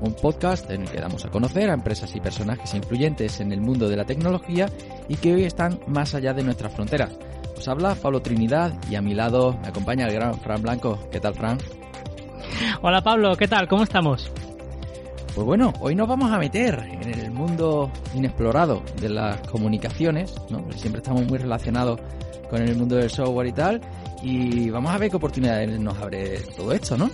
Un podcast en el que damos a conocer a empresas y personajes influyentes en el mundo de la tecnología y que hoy están más allá de nuestras fronteras. Os habla Pablo Trinidad y a mi lado me acompaña el gran Fran Blanco. ¿Qué tal, Fran? Hola Pablo, ¿qué tal? ¿Cómo estamos? Pues bueno, hoy nos vamos a meter en el mundo inexplorado de las comunicaciones, ¿no? siempre estamos muy relacionados con el mundo del software y tal, y vamos a ver qué oportunidades nos abre todo esto, ¿no?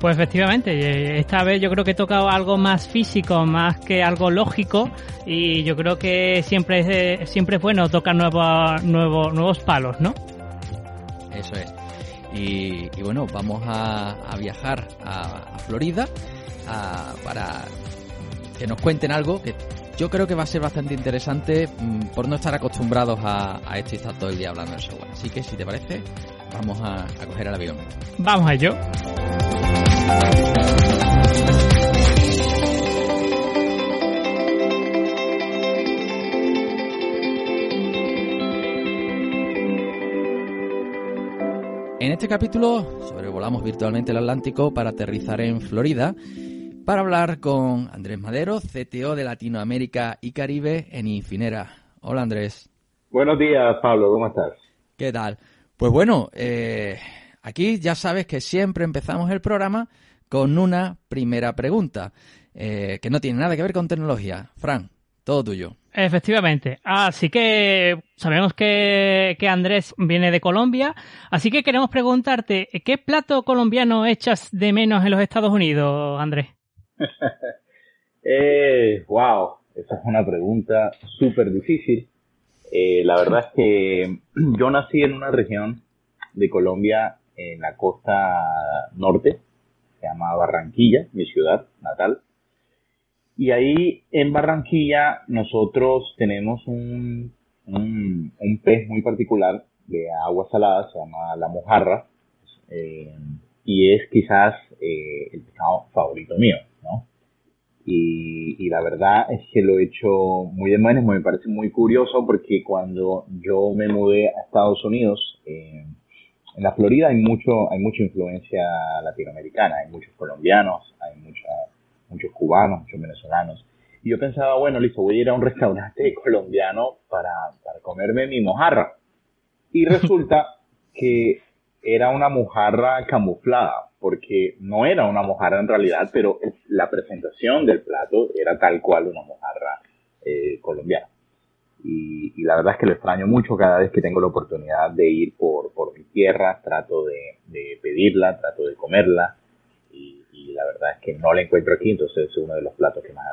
Pues efectivamente, esta vez yo creo que he tocado algo más físico, más que algo lógico, y yo creo que siempre es, siempre es bueno tocar nuevos, nuevos, nuevos palos, ¿no? Eso es. Y, bueno, vamos a, viajar a, Florida para que nos cuenten algo que yo creo que va a ser bastante interesante mm, por no estar acostumbrados a, esto y estar todo el día hablando de software. Así que si te parece, vamos a, a coger el avión. Vamos a ello. En este capítulo sobrevolamos virtualmente el Atlántico para aterrizar en Florida para hablar con Andrés Madero, CTO de Latinoamérica y Caribe en Infinera. Hola Andrés. Buenos días Pablo, ¿cómo estás? ¿Qué tal? Pues bueno, eh, Aquí ya sabes que siempre empezamos el programa con una primera pregunta, eh, que no tiene nada que ver con tecnología. Fran, todo tuyo. Efectivamente. Así que sabemos que, Andrés viene de Colombia, así que queremos preguntarte, ¿qué plato colombiano echas de menos en los Estados Unidos, Andrés? eh, wow, esa es una pregunta súper difícil. Eh, la verdad es que yo nací en una región de Colombia en la costa norte, se llama Barranquilla, mi ciudad natal. Y ahí en Barranquilla nosotros tenemos un, un, pez muy particular de agua salada, se llama la mojarra, eh, y es quizás eh, el pescado favorito mío, ¿no? Y, la verdad es que lo he hecho muy de menos, me parece muy curioso porque cuando yo me mudé a Estados Unidos, eh, en la Florida hay mucho, hay mucha influencia latinoamericana, hay muchos colombianos, hay muchos cubanos, muchos venezolanos. Y yo pensaba, bueno, listo, voy a ir a un restaurante colombiano para, para comerme mi mojarra. Y resulta que era una mojarra camuflada, porque no era una mojarra en realidad, pero la presentación del plato era tal cual una mojarra eh, colombiana y, la verdad es que lo extraño mucho cada vez que tengo la oportunidad de ir por, por mi tierra, trato de, pedirla, trato de comerla y, la verdad es que no la encuentro aquí, entonces es uno de los platos que más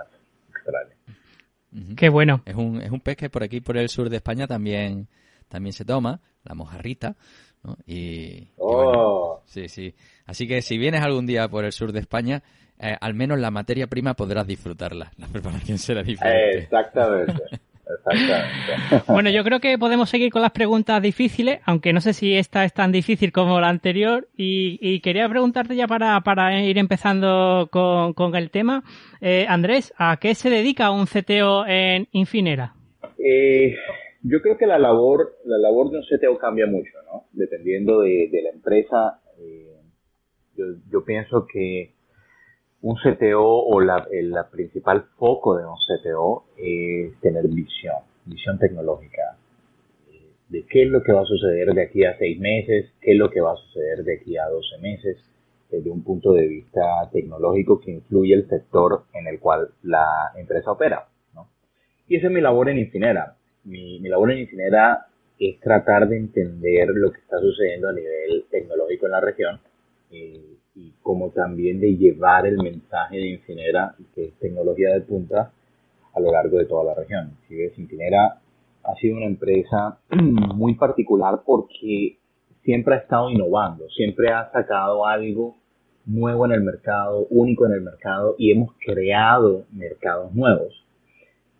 extraño. Qué bueno. Es un, es un pez que por aquí, por el sur de España, también, también se toma, la mojarrita. Y, oh. sí, sí. Así que si vienes algún día por el sur de España, eh, al menos la materia prima podrás disfrutarla. La preparación será diferente. exactamente. Exactamente. Bueno, yo creo que podemos seguir con las preguntas difíciles, aunque no sé si esta es tan difícil como la anterior. Y, quería preguntarte ya para, para ir empezando con, el tema. Eh, Andrés, ¿a qué se dedica un CTO en Infinera? Eh, yo creo que la labor, la labor de un CTO cambia mucho, ¿no? Dependiendo de, la empresa. Eh, yo, yo pienso que un CTO o la, principal foco de un CTO es tener visión, visión tecnológica. De qué es lo que va a suceder de aquí a seis meses, qué es lo que va a suceder de aquí a doce meses, desde un punto de vista tecnológico que influye el sector en el cual la empresa opera. Y esa es mi labor en Infinera. Mi, labor en Infinera es tratar de entender lo que está sucediendo a nivel tecnológico en la región y, y como también de llevar el mensaje de Infinera, que es tecnología de punta, a lo largo de toda la región. Si ves, Infinera ha sido una empresa muy particular porque siempre ha estado innovando, siempre ha sacado algo nuevo en el mercado, único en el mercado y hemos creado mercados nuevos.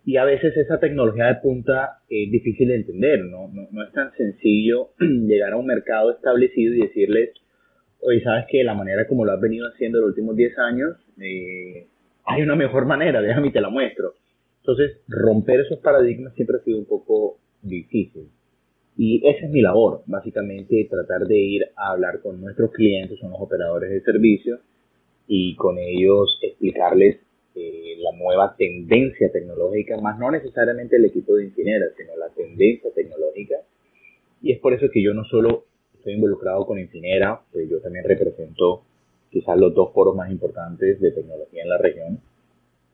Y a veces esa tecnología de punta es difícil de entender, ¿no? No, es tan sencillo llegar a un mercado establecido y decirles, oye, sabes que la manera como lo has venido haciendo los últimos 10 años, eh, hay una mejor manera, déjame y te la muestro. Entonces, romper esos paradigmas siempre ha sido un poco difícil. Y esa es mi labor, básicamente tratar de ir a hablar con nuestros clientes, son los operadores de servicio, y con ellos explicarles eh, la nueva tendencia tecnológica, más no necesariamente el equipo de ingenieros, sino la tendencia tecnológica. Y es por eso que yo no solo estoy involucrado con Infinera, pues yo también represento quizás los dos foros más importantes de tecnología en la región,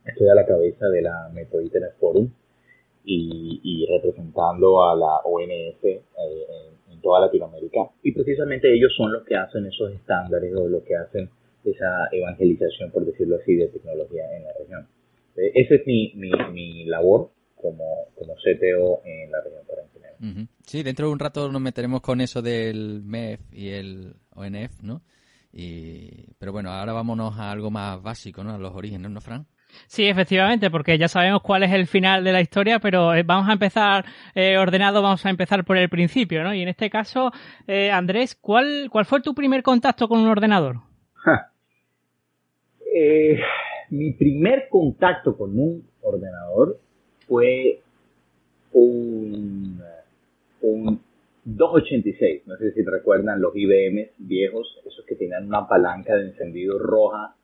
estoy a la cabeza de la Metro Internet Forum y, representando a la ONS eh, en, toda Latinoamérica. Y precisamente ellos son los que hacen esos estándares o los que hacen esa evangelización, por decirlo así, de tecnología en la región. Eh, esa es mi, mi, mi, labor como, como CTO en la región para entender. Sí, dentro de un rato nos meteremos con eso del MEF y el ONF, ¿no? Y, pero bueno, ahora vámonos a algo más básico, ¿no? A los orígenes, ¿no, Fran? Sí, efectivamente, porque ya sabemos cuál es el final de la historia, pero eh, vamos a empezar eh, ordenado, vamos a empezar por el principio, ¿no? Y en este caso, eh, Andrés, ¿cuál, ¿cuál fue tu primer contacto con un ordenador? mi primer contacto con un ordenador fue un, un 286, no sé si recuerdan los IBM viejos, esos que tenían una palanca de encendido roja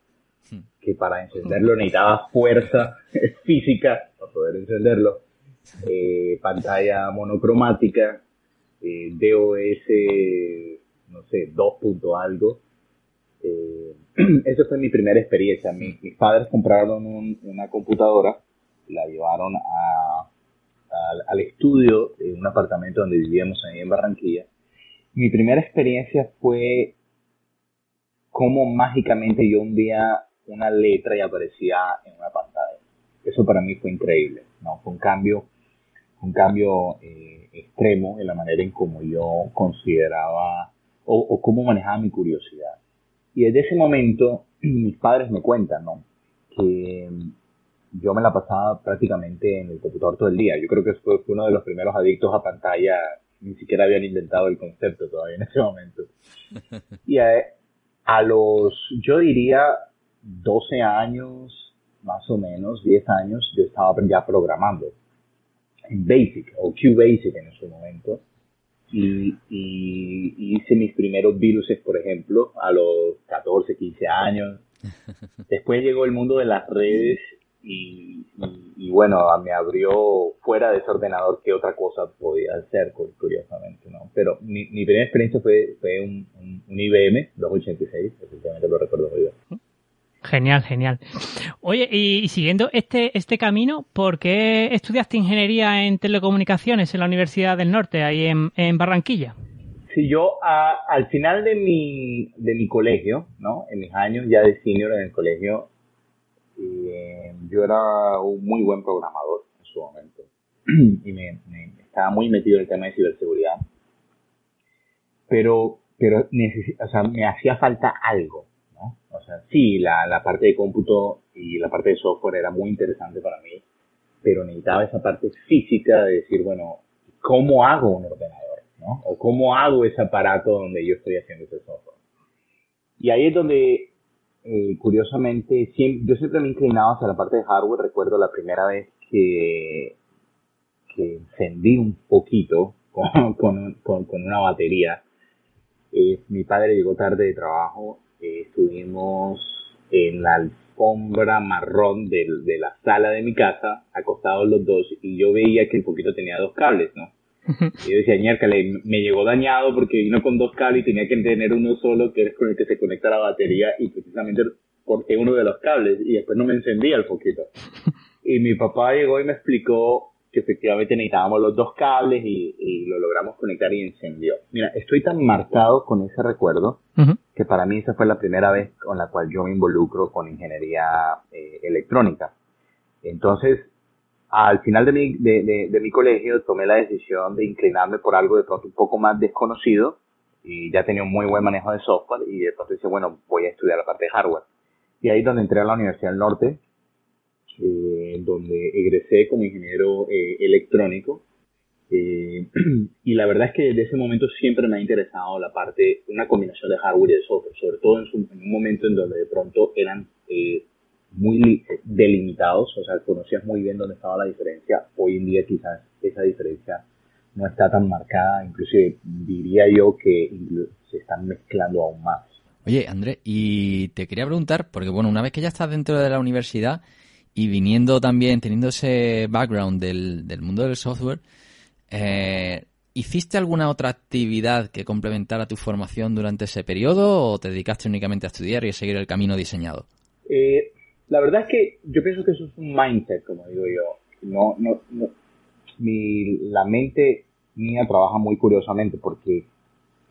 que para encenderlo necesitaba fuerza física para poder encenderlo, eh, pantalla monocromática, eh, DOS, no sé, 2 punto algo. Eh, esa fue mi primera experiencia. mis padres compraron una computadora, la llevaron al estudio de un apartamento donde vivíamos ahí en Barranquilla. Mi primera experiencia fue cómo mágicamente yo un día una letra y aparecía en una pantalla. Eso para mí fue increíble, ¿no? Fue un cambio, un cambio eh, extremo en la manera en cómo yo consideraba o, o cómo manejaba mi curiosidad. Y desde ese momento mis padres me cuentan, ¿no? Que yo me la pasaba prácticamente en el computador todo el día. Yo creo que fue uno de los primeros adictos a pantalla. Ni siquiera habían inventado el concepto todavía en ese momento. Y a, a los, yo diría, 12 años, más o menos, 10 años, yo estaba ya programando en Basic o QBasic en ese momento. Y, hice mis primeros viruses, por ejemplo, a los 14, 15 años. Después llegó el mundo de las redes y, bueno, me abrió fuera de ese ordenador qué otra cosa podía hacer, curiosamente, ¿no? Pero mi, primera experiencia fue, fue un, un, IBM 286, efectivamente lo recuerdo muy bien. Genial, genial. Oye, y, siguiendo este, este camino, ¿por qué estudiaste ingeniería en telecomunicaciones en la Universidad del Norte, ahí en, Barranquilla? Sí, yo al final de mi, de mi colegio, ¿no? En mis años ya de senior en el colegio, eh, yo era un muy buen programador en su momento. y me, estaba muy metido en el tema de ciberseguridad. Pero, pero o sea, me hacía falta algo o sea, sí, la, la parte de cómputo y la parte de software era muy interesante para mí, pero necesitaba esa parte física de decir, bueno, ¿cómo hago un ordenador? ¿no? O cómo hago ese aparato donde yo estoy haciendo ese software. Y ahí es donde, eh, curiosamente, siempre, yo siempre me he inclinado hacia la parte de hardware. Recuerdo la primera vez que, encendí un poquito con, una batería. Eh, mi padre llegó tarde de trabajo eh, estuvimos en la alfombra marrón de, la sala de mi casa, acostados los dos, y yo veía que el poquito tenía dos cables, ¿no? Y yo decía, ñércale, me llegó dañado porque vino con dos cables y tenía que tener uno solo que es con el que se conecta la batería y precisamente corté uno de los cables y después no me encendía el poquito. Y mi papá llegó y me explicó que efectivamente necesitábamos los dos cables y, lo logramos conectar y encendió. Mira, estoy tan marcado con ese recuerdo que para mí esa fue la primera vez con la cual yo me involucro con ingeniería eh, electrónica. Entonces, al final de mi, de, mi colegio tomé la decisión de inclinarme por algo de pronto un poco más desconocido y ya tenía un muy buen manejo de software y de pronto dije, bueno, voy a estudiar la parte de hardware. Y ahí es donde entré a la Universidad del Norte, eh, donde egresé como ingeniero eh, electrónico. Eh, y la verdad es que desde ese momento siempre me ha interesado la parte, una combinación de hardware y de software, sobre todo en, en un momento en donde de pronto eran eh, muy delimitados, o sea, conocías muy bien dónde estaba la diferencia. Hoy en día quizás esa diferencia no está tan marcada, inclusive diría yo que se están mezclando aún más. Oye, André, y te quería preguntar, porque bueno, una vez que ya estás dentro de la universidad y viniendo también, teniendo ese background del, del mundo del software, eh, ¿hiciste alguna otra actividad que complementara tu formación durante ese periodo o te dedicaste únicamente a estudiar y a seguir el camino diseñado? Eh, la verdad es que yo pienso que eso es un mindset, como digo yo. No, no, no. Mi, la mente mía trabaja muy curiosamente porque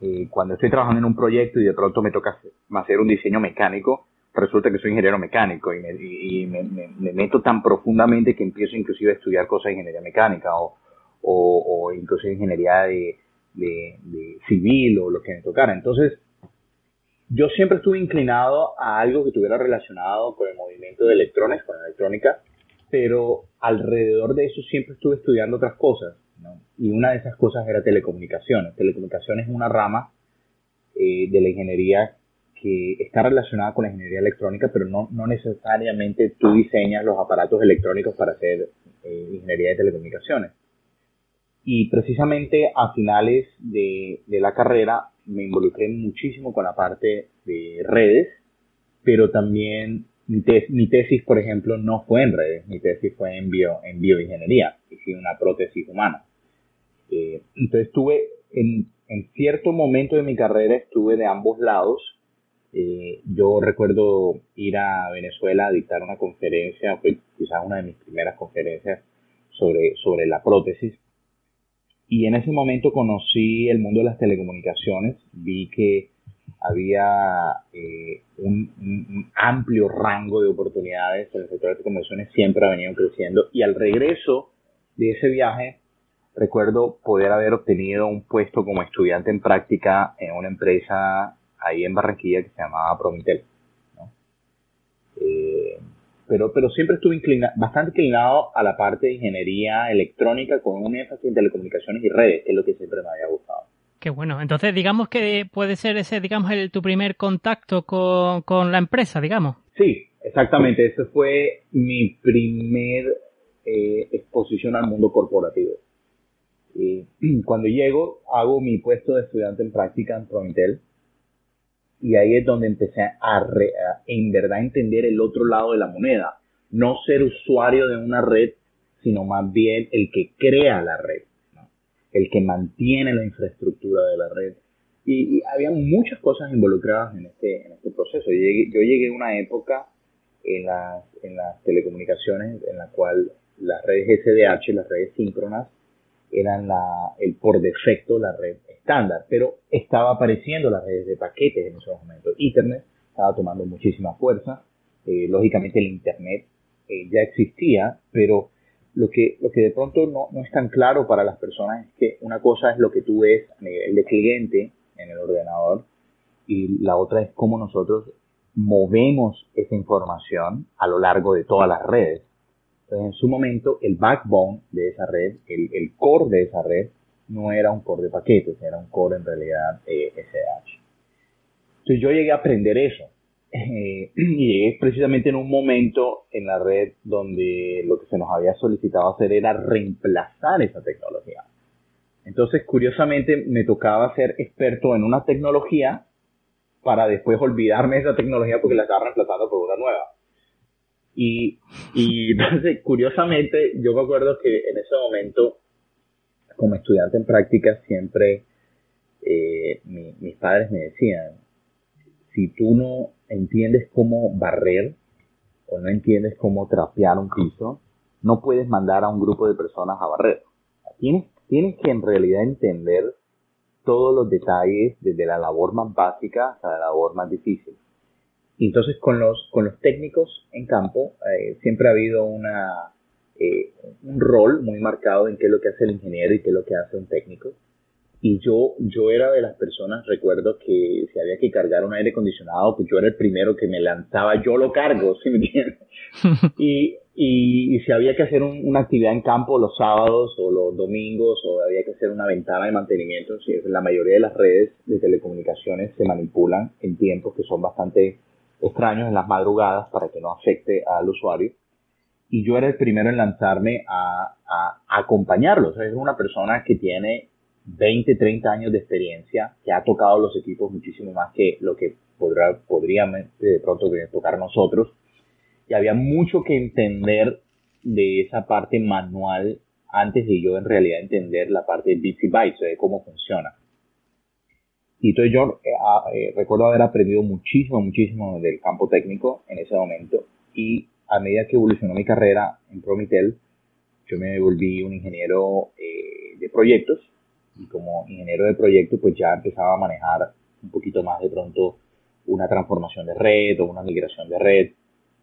eh, cuando estoy trabajando en un proyecto y de pronto me toca hacer un diseño mecánico, resulta que soy ingeniero mecánico y, me, y me, me, meto tan profundamente que empiezo inclusive a estudiar cosas de ingeniería mecánica o, o, o inclusive ingeniería de, de, de civil o lo que me tocara. Entonces, yo siempre estuve inclinado a algo que estuviera relacionado con el movimiento de electrones, con la electrónica, pero alrededor de eso siempre estuve estudiando otras cosas, ¿no? Y una de esas cosas era telecomunicaciones. Telecomunicaciones es una rama eh, de la ingeniería que está relacionada con la ingeniería electrónica, pero no, no necesariamente tú diseñas los aparatos electrónicos para hacer eh, ingeniería de telecomunicaciones. Y precisamente a finales de, de la carrera me involucré muchísimo con la parte de redes, pero también mi, mi, tesis, por ejemplo, no fue en redes, mi tesis fue en, bio, en bioingeniería, hice una prótesis humana. Eh, entonces estuve en, en, cierto momento de mi carrera, estuve de ambos lados. Eh, yo recuerdo ir a Venezuela a dictar una conferencia, fue quizás una de mis primeras conferencias sobre, sobre la prótesis y en ese momento conocí el mundo de las telecomunicaciones, vi que había eh, un, amplio rango de oportunidades en el sector de telecomunicaciones, siempre ha venido creciendo. Y al regreso de ese viaje, recuerdo poder haber obtenido un puesto como estudiante en práctica en una empresa ahí en Barranquilla que se llamaba Promitel. Pero, pero siempre estuve bastante inclinado a la parte de ingeniería electrónica con un énfasis en telecomunicaciones y redes, que es lo que siempre me había gustado. Qué bueno. Entonces, digamos que puede ser ese, digamos, el, tu primer contacto con, con la empresa, digamos. Sí, exactamente. Ese fue mi primer eh, exposición al mundo corporativo. Y cuando llego, hago mi puesto de estudiante en práctica en Prointel y ahí es donde empecé a, en verdad entender el otro lado de la moneda. No ser usuario de una red, sino más bien el que crea la red, el que mantiene la infraestructura de la red. Y, había muchas cosas involucradas en este, en este proceso. Yo llegué, yo llegué a una época en las, en las telecomunicaciones en la cual las redes SDH, las redes síncronas, eran la, el por defecto la red estándar, pero estaba apareciendo las redes de paquetes en esos momentos. Internet estaba tomando muchísima fuerza, eh, lógicamente el Internet eh, ya existía, pero lo que, lo que de pronto no, no es tan claro para las personas es que una cosa es lo que tú ves a nivel de cliente en el ordenador y la otra es cómo nosotros movemos esa información a lo largo de todas las redes. Entonces, en su momento, el backbone de esa red, el, el core de esa red, no era un core de paquetes, era un core en realidad eh. Entonces yo llegué a aprender eso. Eh, y llegué precisamente en un momento en la red donde lo que se nos había solicitado hacer era reemplazar esa tecnología. Entonces, curiosamente, me tocaba ser experto en una tecnología para después olvidarme de esa tecnología porque la estaba reemplazando por una nueva. Y, y entonces, curiosamente, yo me acuerdo que en ese momento como estudiante en práctica siempre eh, mis padres me decían, si tú no entiendes cómo barrer o no entiendes cómo trapear un piso, no puedes mandar a un grupo de personas a barrer. Tienes, tienes que en realidad entender todos los detalles, desde la labor más básica hasta la labor más difícil. Y entonces con los, con los técnicos en campo eh, siempre ha habido una, eh, un rol muy marcado en qué es lo que hace el ingeniero y qué es lo que hace un técnico. Y yo, yo era de las personas, recuerdo que si había que cargar un aire acondicionado, pues yo era el primero que me lanzaba, yo lo cargo, ¿sí me entiendes? y, y, si había que hacer una actividad en campo los sábados o los domingos, o había que hacer una ventana de mantenimiento, si la mayoría de las redes de telecomunicaciones se manipulan en tiempos que son bastante extraños en las madrugadas para que no afecte al usuario y yo era el primero en lanzarme a, a, acompañarlos. es una persona que tiene 20, 30 años de experiencia, que ha tocado los equipos muchísimo más que lo que podrá, podría de pronto tocar nosotros. Y había mucho que entender de esa parte manual antes de yo en realidad entender la parte de bits y de cómo funciona. Y entonces yo eh, ah, eh, recuerdo haber aprendido muchísimo, muchísimo del campo técnico en ese momento. Y a medida que evolucionó mi carrera en Promitel, yo me volví un ingeniero eh, de proyectos. Y como ingeniero de proyectos pues ya empezaba a manejar un poquito más de pronto una transformación de red o una migración de red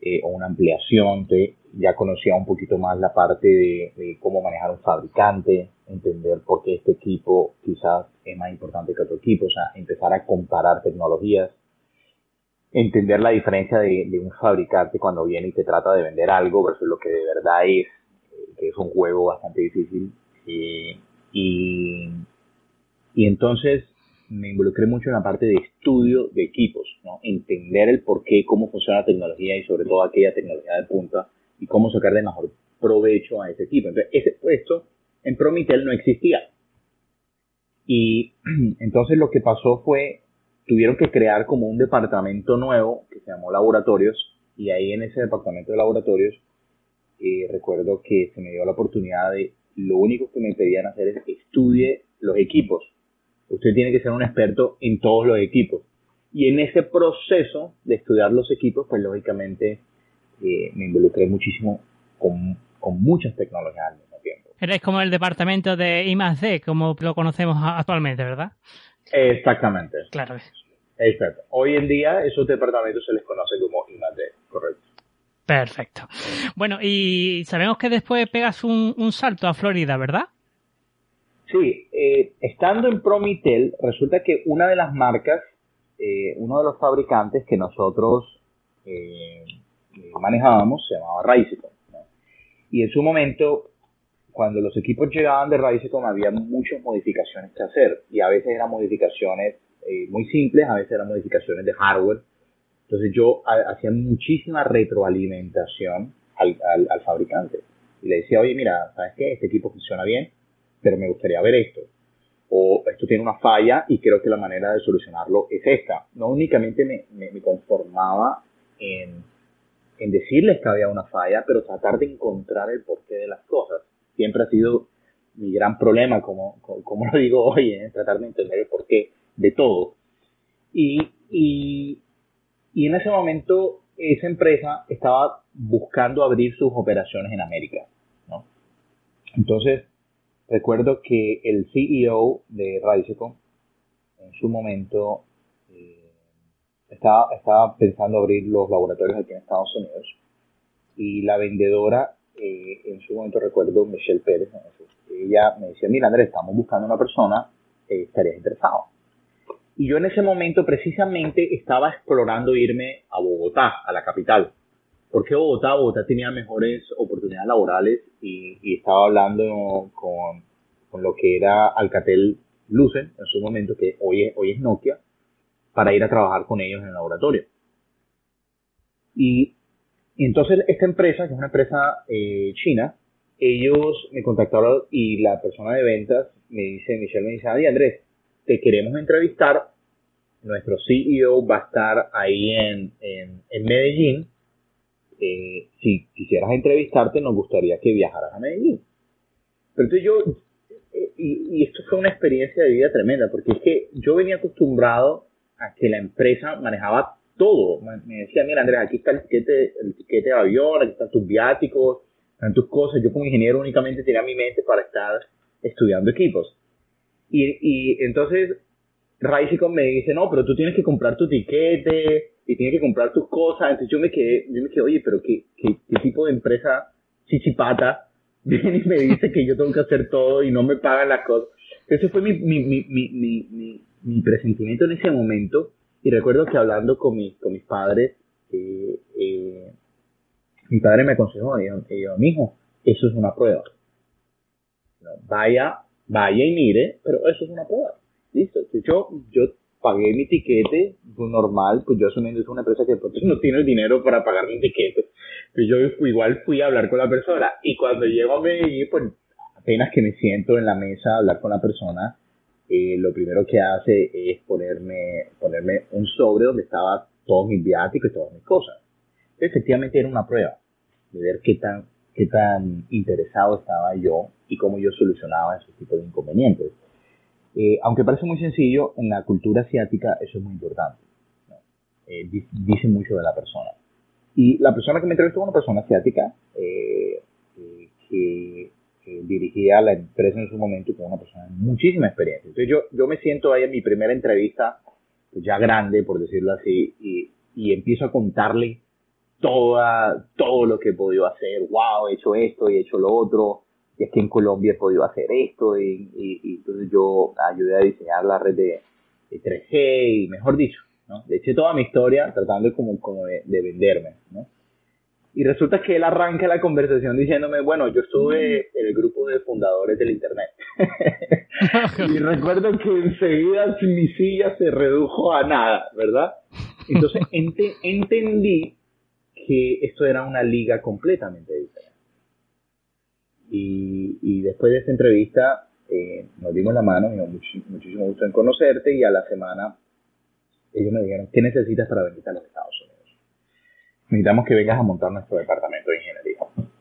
eh, o una ampliación, ya conocía un poquito más la parte de, de, cómo manejar un fabricante, entender por qué este equipo quizás es más importante que otro equipo, o sea, empezar a comparar tecnologías, entender la diferencia de, un fabricante cuando viene y te trata de vender algo versus lo que de verdad es, eh, que es un juego bastante difícil. y, y entonces me involucré mucho en la parte de estudio de equipos, ¿no? entender el por qué, cómo funciona la tecnología y sobre todo aquella tecnología de punta y cómo sacar de mejor provecho a ese equipo. Entonces, ese puesto en Promitel no existía. Y entonces lo que pasó fue tuvieron que crear como un departamento nuevo que se llamó laboratorios y ahí en ese departamento de laboratorios eh, recuerdo que se me dio la oportunidad de lo único que me pedían hacer es estudie los equipos. Usted tiene que ser un experto en todos los equipos. Y en ese proceso de estudiar los equipos, pues lógicamente eh, me involucré muchísimo con, con muchas tecnologías al mismo tiempo. Eres como el departamento de I+D, como lo conocemos actualmente, ¿verdad? Exactamente. Claro. Exacto. Hoy en día esos departamentos se les conoce como I+D, correcto. Perfecto. Bueno, y sabemos que después pegas un, salto a Florida, ¿verdad? Sí, eh, estando en Promitel, resulta que una de las marcas, eh, uno de los fabricantes que nosotros eh, manejábamos se llamaba Raicicon. Y en su momento cuando los equipos llegaban de Raicecom había muchas modificaciones que hacer y a veces eran modificaciones muy simples, a veces eran modificaciones de hardware. Entonces yo hacía muchísima retroalimentación al, al, fabricante y le decía, oye, mira, ¿sabes qué? Este equipo funciona bien, pero me gustaría ver esto. O esto tiene una falla y creo que la manera de solucionarlo es esta. No únicamente me, me, conformaba en, en decirles que había una falla, pero tratar de encontrar el porqué de las cosas siempre ha sido mi gran problema, como, como, lo digo hoy, ¿eh? tratar de entender el porqué de todo. Y, y, y en ese momento esa empresa estaba buscando abrir sus operaciones en América. ¿no? Entonces, recuerdo que el CEO de Raisecon en su momento eh, estaba, estaba pensando abrir los laboratorios aquí en Estados Unidos y la vendedora eh, en su momento recuerdo Michelle Pérez, ella me decía, mira Andrés, estamos buscando una persona, eh, estarías interesado. Y yo en ese momento precisamente estaba explorando irme a Bogotá, a la capital. Porque Bogotá? Bogotá tenía mejores oportunidades laborales y, estaba hablando con, con, lo que era Alcatel Lucen en su momento, que hoy es, hoy es Nokia, para ir a trabajar con ellos en el laboratorio. Y entonces esta empresa, que es una empresa eh, china, ellos me contactaron y la persona de ventas me dice, Michelle me dice, Adi Andrés, te queremos entrevistar, nuestro CEO va a estar ahí en, en, Medellín, eh, si quisieras entrevistarte nos gustaría que viajaras a Medellín. Pero entonces yo, y, esto fue una experiencia de vida tremenda, porque es que yo venía acostumbrado a que la empresa manejaba todo. Me decía, mira Andrés, aquí está el tiquete, el tiquete de avión, aquí están tus viáticos, están tus cosas. Yo como ingeniero únicamente tenía mi mente para estar estudiando equipos. Y, y entonces Raicicon me dice, no, pero tú tienes que comprar tu tiquete y tienes que comprar tus cosas. Entonces yo me quedé, yo me quedé, oye, pero ¿qué, qué, qué tipo de empresa chichipata viene y me dice que yo tengo que hacer todo y no me pagan las cosas? Ese fue mi, mi, mi, mi, mi, presentimiento en ese momento. Y recuerdo que hablando con, mi, con mis padres, eh, eh, mi padre me aconsejó, y yo, mi hijo, eso es una prueba. vaya, vaya y mire, pero eso es una prueba. Listo. Yo, yo pagué mi tiquete normal, pues yo asumiendo es una empresa que no tiene el dinero para pagar mi tiquete. Pues yo igual fui a hablar con la persona y cuando llego a Medellín, pues apenas que me siento en la mesa a hablar con la persona, eh, lo primero que hace es ponerme, ponerme un sobre donde estaba todos mis viáticos y todas mis cosas. Efectivamente era una prueba de ver qué tan, qué tan interesado estaba yo y cómo yo solucionaba esos tipos de inconvenientes. Eh, aunque parece muy sencillo, en la cultura asiática eso es muy importante. Eh, dice mucho de la persona. Y la persona que me entrevistó fue una persona asiática eh, que, dirigía la empresa en su momento con una persona de muchísima experiencia. Entonces yo, yo me siento ahí en mi primera entrevista, pues ya grande, por decirlo así, y, y empiezo a contarle toda, todo lo que he podido hacer. Wow, he hecho esto y he hecho lo otro y que en Colombia he podido hacer esto y, y, entonces yo ayudé a diseñar la red de, 3G y mejor dicho, ¿no? Le eché toda mi historia tratando como, como de, venderme, ¿no? Y resulta que él arranca la conversación diciéndome, bueno, yo estuve en el grupo de fundadores del Internet. y recuerdo que enseguida mi silla se redujo a nada, ¿verdad? Entonces entendí que esto era una liga completamente diferente. Y, después de esta entrevista eh, nos dimos la mano, me dio muchísimo gusto en conocerte y a la semana ellos me dijeron, ¿qué necesitas para venir a los Estados Unidos? Necesitamos que vengas a montar nuestro departamento de ingeniería.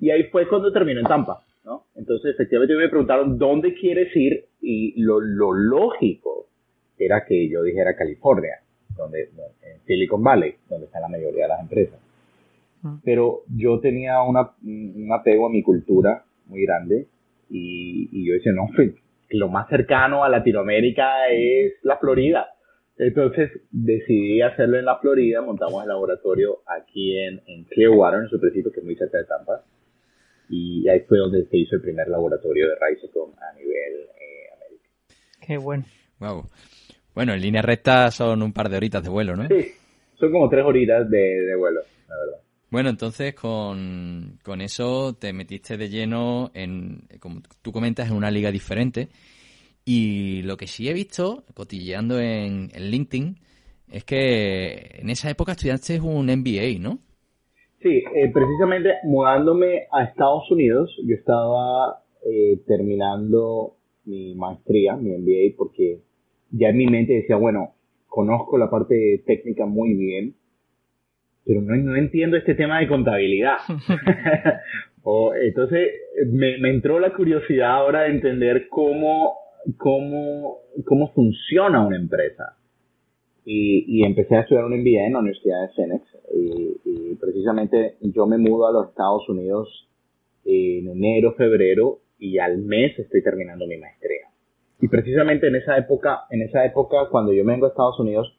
Y ahí fue cuando terminó en Tampa, ¿no? Entonces, efectivamente me preguntaron, ¿dónde quieres ir? Y lo, lo lógico era que yo dijera California, donde, en Silicon Valley, donde está la mayoría de las empresas pero yo tenía una, un apego a mi cultura muy grande y, y yo decía, no, pues, lo más cercano a Latinoamérica es la Florida. Entonces decidí hacerlo en la Florida, montamos el laboratorio aquí en, en Clearwater, en su principio, que es muy cerca de Tampa, y ahí fue donde se hizo el primer laboratorio de Rhizocom a nivel eh, América. Qué bueno. Wow. Bueno, en línea recta son un par de horitas de vuelo, ¿no? Sí, son como tres horitas de, de vuelo, la verdad. Bueno, entonces con, eso te metiste de lleno en, como tú comentas, en una liga diferente. Y lo que sí he visto, cotilleando en, LinkedIn, es que en esa época estudiaste un MBA, ¿no? Sí, eh, precisamente mudándome a Estados Unidos, yo estaba eh, terminando mi maestría, mi MBA, porque ya en mi mente decía, bueno, conozco la parte técnica muy bien, pero no, no entiendo este tema de contabilidad. o, entonces me, me, entró la curiosidad ahora de entender cómo, cómo, cómo funciona una empresa. Y, y empecé a estudiar un MBA en la Universidad de Phoenix. Y, y, precisamente yo me mudo a los Estados Unidos en enero, febrero, y al mes estoy terminando mi maestría. Y precisamente en esa época, en esa época, cuando yo vengo a Estados Unidos,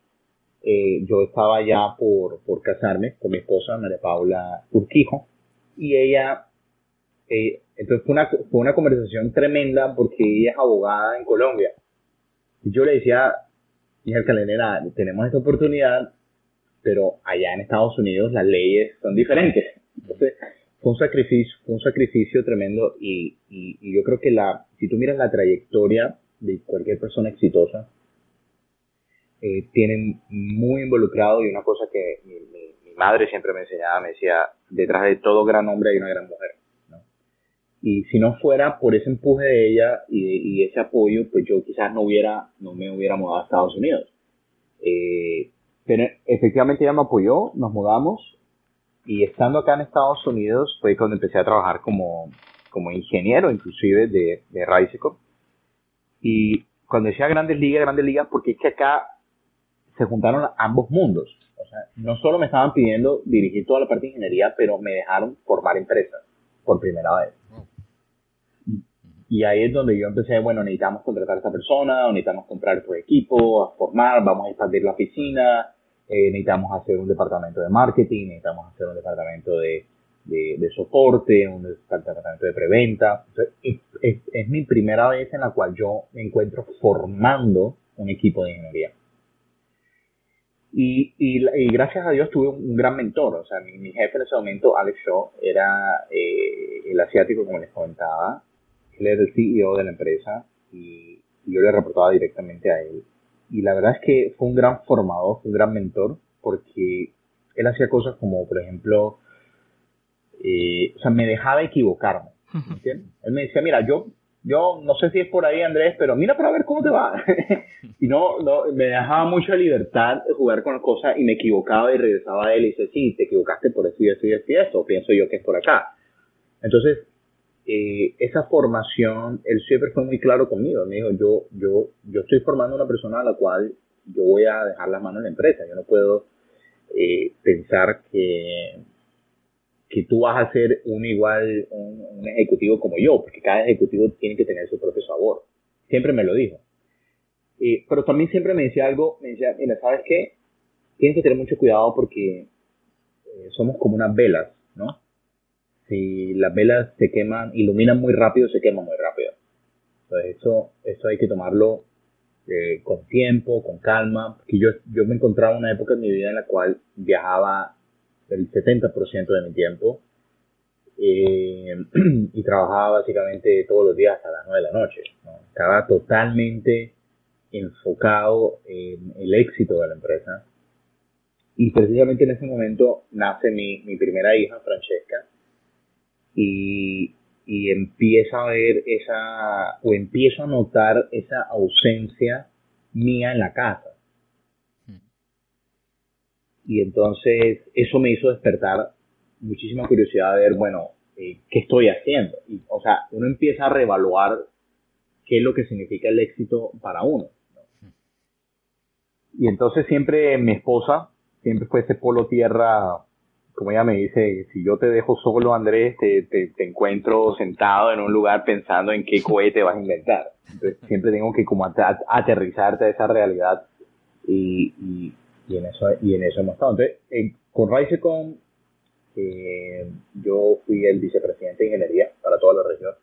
eh, yo estaba ya por, por casarme con mi esposa, María Paula Urquijo, y ella, eh, entonces fue una, fue una conversación tremenda porque ella es abogada en Colombia. Y yo le decía, hija Calenera, tenemos esta oportunidad, pero allá en Estados Unidos las leyes son diferentes. Entonces, fue un sacrificio, fue un sacrificio tremendo y, y, y yo creo que la, si tú miras la trayectoria de cualquier persona exitosa, eh, tienen muy involucrado y una cosa que mi, madre siempre me enseñaba, me decía, detrás de todo gran hombre hay una gran mujer. ¿no? Y si no fuera por ese empuje de ella y, ese apoyo, pues yo quizás no hubiera, no me hubiera mudado a Estados Unidos. Eh, pero efectivamente ella me apoyó, nos mudamos y estando acá en Estados Unidos fue cuando empecé a trabajar como, como ingeniero inclusive de, de Raiseco. Y cuando decía grandes ligas, grandes ligas, porque es que acá se juntaron ambos mundos. O sea, no solo me estaban pidiendo dirigir toda la parte de ingeniería, pero me dejaron formar empresas por primera vez. Y ahí es donde yo empecé, bueno, necesitamos contratar a esta persona, necesitamos comprar tu equipo, formar, vamos a expandir la oficina, eh, necesitamos hacer un departamento de marketing, necesitamos hacer un departamento de, de, soporte, un departamento de preventa. es, es, mi primera vez en la cual yo me encuentro formando un equipo de ingeniería. Y, y, gracias a Dios tuve un, gran mentor. O sea, mi, jefe en ese momento, Alex Shaw, era eh, el asiático, como les comentaba. Él era el CEO de la empresa y, yo le reportaba directamente a él. Y la verdad es que fue un gran formador, fue un gran mentor, porque él hacía cosas como, por ejemplo, eh, o sea, me dejaba equivocarme. ¿entiendes? Él me decía, mira, yo yo no sé si es por ahí, Andrés, pero mira para ver cómo te va. y no, no, me dejaba mucha libertad de jugar con las cosas y me equivocaba y regresaba a él y dice, sí, te equivocaste por eso y eso y eso y eso, pienso yo que es por acá. Entonces, eh, esa formación, él siempre fue muy claro conmigo. Me dijo, yo, yo, yo estoy formando una persona a la cual yo voy a dejar las manos en la empresa. Yo no puedo eh, pensar que que tú vas a ser un igual, un, ejecutivo como yo, porque cada ejecutivo tiene que tener su propio sabor. Siempre me lo dijo. pero también siempre me decía algo, me decía, mira, ¿sabes qué? Tienes que tener mucho cuidado porque eh, somos como unas velas, ¿no? Si las velas se queman, iluminan muy rápido, se queman muy rápido. Entonces eso, eso hay que tomarlo eh, con tiempo, con calma, porque yo, yo me encontraba en una época en mi vida en la cual viajaba el 70% de mi tiempo eh, y trabajaba básicamente todos los días hasta las 9 de la noche. Estaba totalmente enfocado en el éxito de la empresa. Y precisamente en ese momento nace mi, mi primera hija, Francesca, y, y empieza a ver esa, o empiezo a notar esa ausencia mía en la casa. Y entonces eso me hizo despertar muchísima curiosidad de ver, bueno, eh, ¿qué estoy haciendo? Y, o sea, uno empieza a reevaluar qué es lo que significa el éxito para uno. Y entonces siempre mi esposa, siempre fue ese polo tierra, como ella me dice, si yo te dejo solo, Andrés, te, te, encuentro sentado en un lugar pensando en qué cohete vas a inventar. Entonces siempre tengo que como aterrizarte a esa realidad y en eso, y en eso hemos estado. Entonces, con Raicecom, eh, yo fui el vicepresidente de ingeniería para toda la región,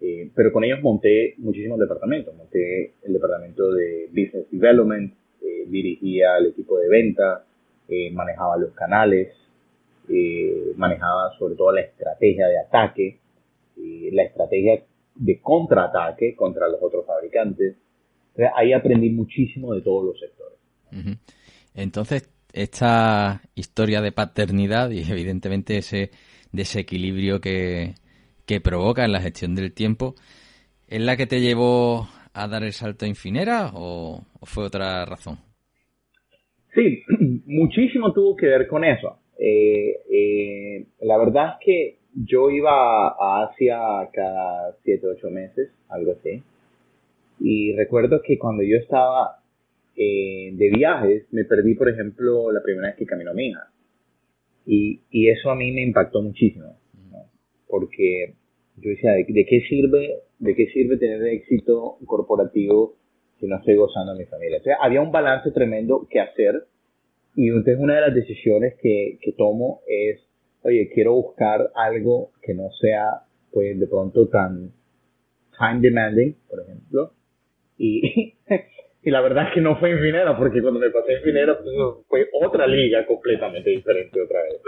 eh, pero con ellos monté muchísimos departamentos. Monté el departamento de Business Development, eh, dirigía el equipo de venta, eh, manejaba los canales, manejaba sobre todo la estrategia de ataque, la estrategia de contraataque contra los otros fabricantes. Ahí aprendí muchísimo de todos los sectores. Entonces, esta historia de paternidad y evidentemente ese desequilibrio que, provoca en la gestión del tiempo, ¿es la que te llevó a dar el salto a Infinera o, fue otra razón? Sí, muchísimo tuvo que ver con eso. Eh, eh, la verdad es que yo iba a Asia cada 7, 8 meses, algo así. Y recuerdo que cuando yo estaba eh, de viajes, me perdí, por ejemplo, la primera vez que caminó mi hija. Y, y eso a mí me impactó muchísimo, porque yo decía, ¿de, qué sirve, de qué sirve tener éxito corporativo si no estoy gozando a mi familia? Sea, había un balance tremendo que hacer y entonces una de las decisiones que, que tomo es, oye, quiero buscar algo que no sea, pues, de pronto tan time demanding, por ejemplo, y Y la verdad es que no fue Infinera, porque cuando me pasé Infinera pues, fue otra liga completamente diferente otra vez.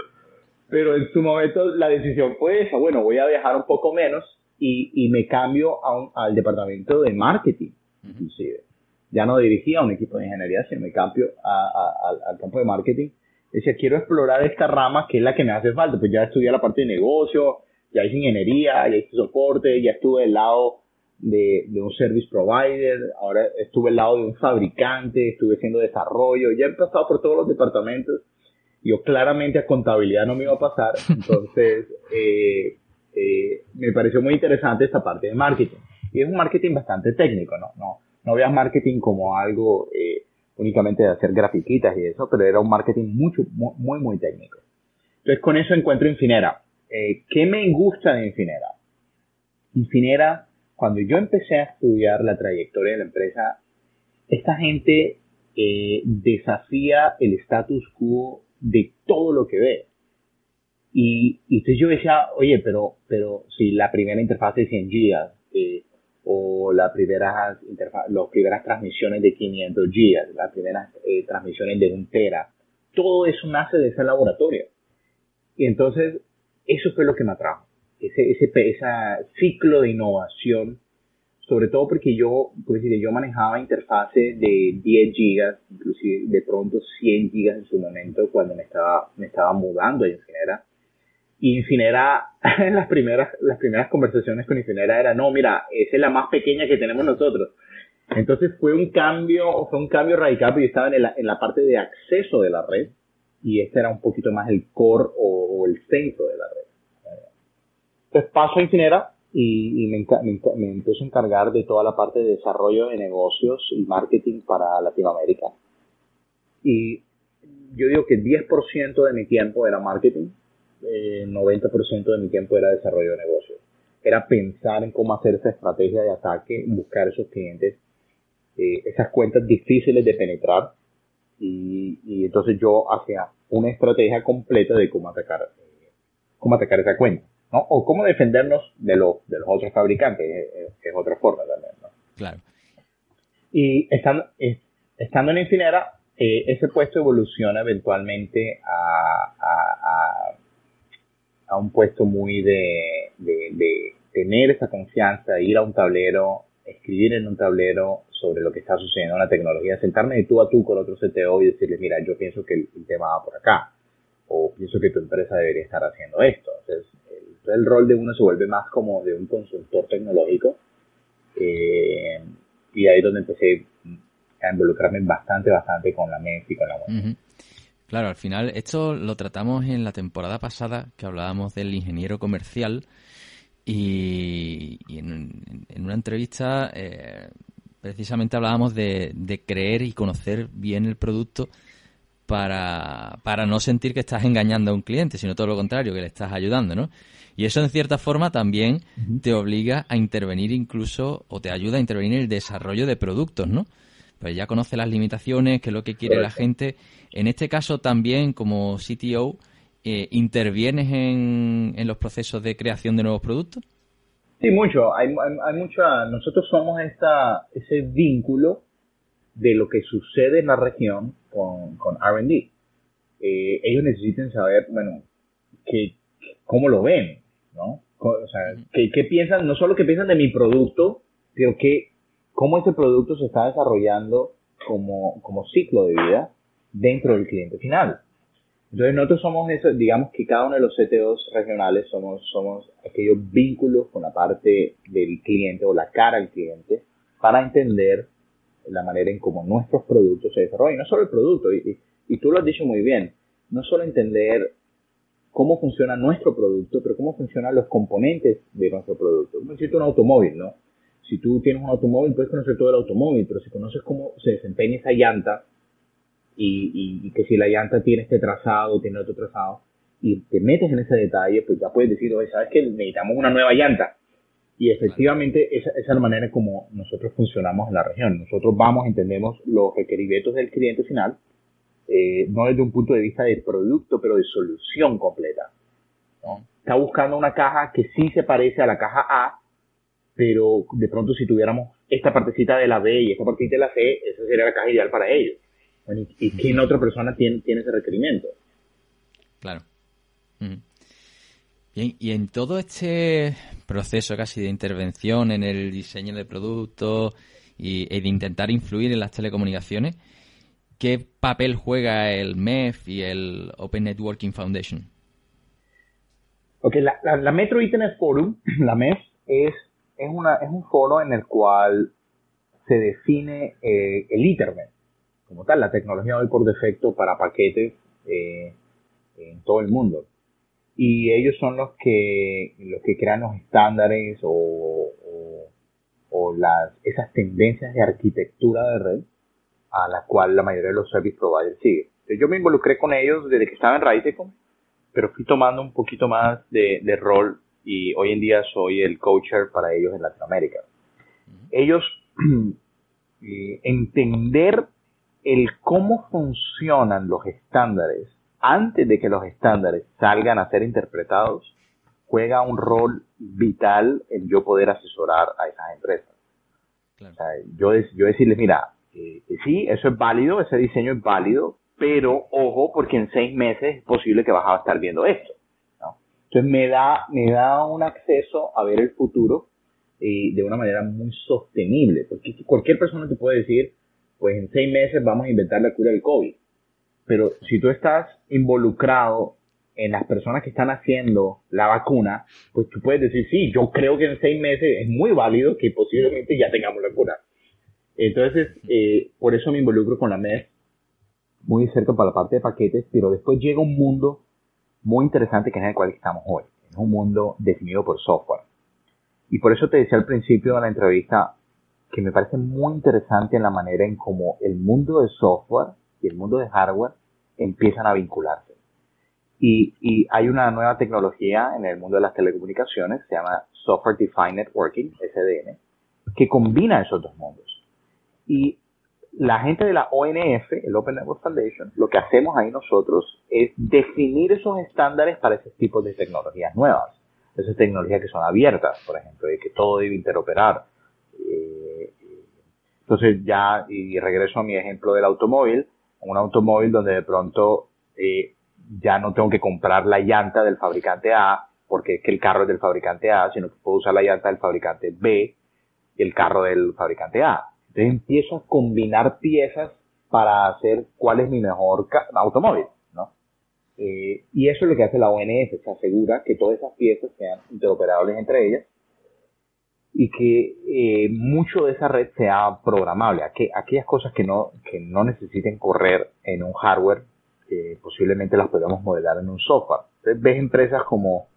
Pero en su momento la decisión fue esa, bueno, voy a viajar un poco menos y, y me cambio a un, al departamento de marketing, inclusive. Ya no dirigía un equipo de ingeniería, sino me cambio a, al campo de marketing. Decía, quiero explorar esta rama que es la que me hace falta. Pues ya estudié la parte de negocio, ya hice ingeniería, ya hice soporte, ya estuve del lado de, de, un service provider, ahora estuve al lado de un fabricante, estuve haciendo desarrollo, ya he pasado por todos los departamentos. Yo claramente a contabilidad no me iba a pasar, entonces eh, eh, me pareció muy interesante esta parte de marketing. Y es un marketing bastante técnico, ¿no? No, no veas marketing como algo eh, únicamente de hacer grafiquitas y eso, pero era un marketing mucho, muy, muy, técnico. Entonces con eso encuentro Infinera. Eh, ¿Qué me gusta de Infinera? Infinera, cuando yo empecé a estudiar la trayectoria de la empresa, esta gente eh, desafía el status quo de todo lo que ve. Y, y, entonces yo decía, oye, pero, pero si la primera interfaz es 100 gigas, eh, o las primeras, las primeras transmisiones de 500 gigas, las primeras eh, transmisiones de un tera, todo eso nace de ese laboratorio. Y entonces, eso fue lo que me atrajo, ese, ese, ese ciclo de innovación sobre todo porque yo, pues, yo manejaba interfaces de 10 gigas, inclusive de pronto 100 gigas en su momento cuando me estaba, me estaba mudando a Infinera. Y Infinera, las primeras, las primeras conversaciones con Infinera era, no, mira, esa es la más pequeña que tenemos nosotros. Entonces fue un cambio, fue un cambio radical, porque yo estaba en la, en la parte de acceso de la red y este era un poquito más el core o, o el centro de la red. Entonces paso a Infinera, y, me, me, empiezo a encargar de toda la parte de desarrollo de negocios y marketing para Latinoamérica. Y yo digo que 10% de mi tiempo era marketing, eh, 90% de mi tiempo era desarrollo de negocios. Era pensar en cómo hacer esa estrategia de ataque, buscar esos clientes, eh, esas cuentas difíciles de penetrar. Y, entonces yo hacía una estrategia completa de cómo atacar, eh, cómo atacar esa cuenta. ¿No? O cómo defendernos de, los de los otros fabricantes, es, otra forma también, ¿no? Claro. Y estando, estando en Infinera, eh, ese puesto evoluciona eventualmente a, a, a, un puesto muy de, de, de, tener esa confianza, ir a un tablero, escribir en un tablero sobre lo que está sucediendo en la tecnología, sentarme de tú a tú con otro CTO y decirle, mira, yo pienso que el, el tema va por acá, o pienso que tu empresa debería estar haciendo esto. Entonces, el rol de uno se vuelve más como de un consultor tecnológico. Eh, y ahí es donde empecé a involucrarme bastante, bastante con la MES y con la web. Claro, al final esto lo tratamos en la temporada pasada, que hablábamos del ingeniero comercial, y, en, una entrevista eh, precisamente hablábamos de, de, creer y conocer bien el producto para, para no sentir que estás engañando a un cliente, sino todo lo contrario, que le estás ayudando, ¿no? Y eso en cierta forma también te obliga a intervenir incluso o te ayuda a intervenir en el desarrollo de productos, ¿no? Pues ya conoce las limitaciones, qué es lo que quiere la gente. En este caso también como CTO, eh, ¿intervienes en, en, los procesos de creación de nuevos productos? Sí, mucho. Hay, hay, mucha, nosotros somos esta, ese vínculo de lo que sucede en la región con, con R&D. Eh, ellos necesitan saber, bueno, que, cómo lo ven, ¿no? O sea, ¿qué, piensan? No solo qué piensan de mi producto, pero que, cómo ese producto se está desarrollando como, como ciclo de vida dentro del cliente final. Entonces nosotros somos eso, digamos que cada uno de los CTOs regionales somos, somos aquellos vínculos con la parte del cliente o la cara del cliente para entender la manera en cómo nuestros productos se desarrollan. No solo el producto, y, y tú lo has dicho muy bien, no solo entender cómo funciona nuestro producto, pero cómo funcionan los componentes de nuestro producto. Como decirte un automóvil, ¿no? Si tú tienes un automóvil, puedes conocer todo el automóvil, pero si conoces cómo se desempeña esa llanta y, que si la llanta tiene este trazado, tiene otro trazado, y te metes en ese detalle, pues ya puedes decir, oye, ¿sabes que Necesitamos una nueva llanta. Y efectivamente esa, esa es la manera como nosotros funcionamos en la región. Nosotros vamos, entendemos los requerimientos del cliente final, eh, no desde un punto de vista de producto, pero de solución completa. ¿no? Está buscando una caja que sí se parece a la caja A, pero de pronto si tuviéramos esta partecita de la B y esta partecita de la C, esa sería la caja ideal para ellos. ¿Y quién otra persona tiene, tiene ese requerimiento? Claro. Bien, y en todo este proceso casi de intervención en el diseño de productos y, y de intentar influir en las telecomunicaciones, ¿Qué papel juega el MEF y el Open Networking Foundation? Ok, la, Metro Internet Forum, la MEF, es, es, un foro en el cual se define eh, el Ethernet, como tal, la tecnología hoy por defecto para paquetes eh, en todo el mundo. y ellos son los que, los que crean los estándares o, o, las, esas tendencias de arquitectura de red a la cual la mayoría de los service providers sigue. Yo me involucré con ellos desde que estaba en Raitecom, pero fui tomando un poquito más de, de rol y hoy en día soy el coacher para ellos en Latinoamérica. Ellos eh, entender el cómo funcionan los estándares antes de que los estándares salgan a ser interpretados juega un rol vital en yo poder asesorar a esas empresas. yo, yo decirles, mira, eh, sí, eso es válido, ese diseño es válido, pero ojo, porque en seis meses es posible que vas a estar viendo esto. Entonces me da, me da un acceso a ver el futuro eh, de una manera muy sostenible, porque cualquier persona te puede decir, pues en seis meses vamos a inventar la cura del COVID. Pero si tú estás involucrado en las personas que están haciendo la vacuna, pues tú puedes decir, sí, yo creo que en seis meses es muy válido que posiblemente ya tengamos la cura. Entonces, eh, por eso me involucro con la MES, muy cerca para la parte de paquetes, pero después llega un mundo muy interesante que es en el cual estamos hoy. Es un mundo definido por software. Y por eso te decía al principio de la entrevista que me parece muy interesante en la manera en cómo el mundo de software y el mundo de hardware empiezan a vincularse. Y, y hay una nueva tecnología en el mundo de las telecomunicaciones, se llama Software Defined Networking, SDN, que combina esos dos mundos. Y la gente de la ONF, el Open Network Foundation, lo que hacemos ahí nosotros es definir esos estándares para ese tipo de tecnologías nuevas. Esas tecnologías que son abiertas, por ejemplo, y que todo debe interoperar. Eh, entonces ya, y regreso a mi ejemplo del automóvil, un automóvil donde de pronto eh, ya no tengo que comprar la llanta del fabricante A, porque es que el carro es del fabricante A, sino que puedo usar la llanta del fabricante B y el carro del fabricante A. Entonces empiezo a combinar piezas para hacer cuál es mi mejor automóvil, ¿no? Eh, y eso es lo que hace la ONS, se asegura que todas esas piezas sean interoperables entre ellas y que eh, mucho de esa red sea programable, que aquellas cosas que no, que no necesiten correr en un hardware, posiblemente las podamos modelar en un software. Entonces ves empresas como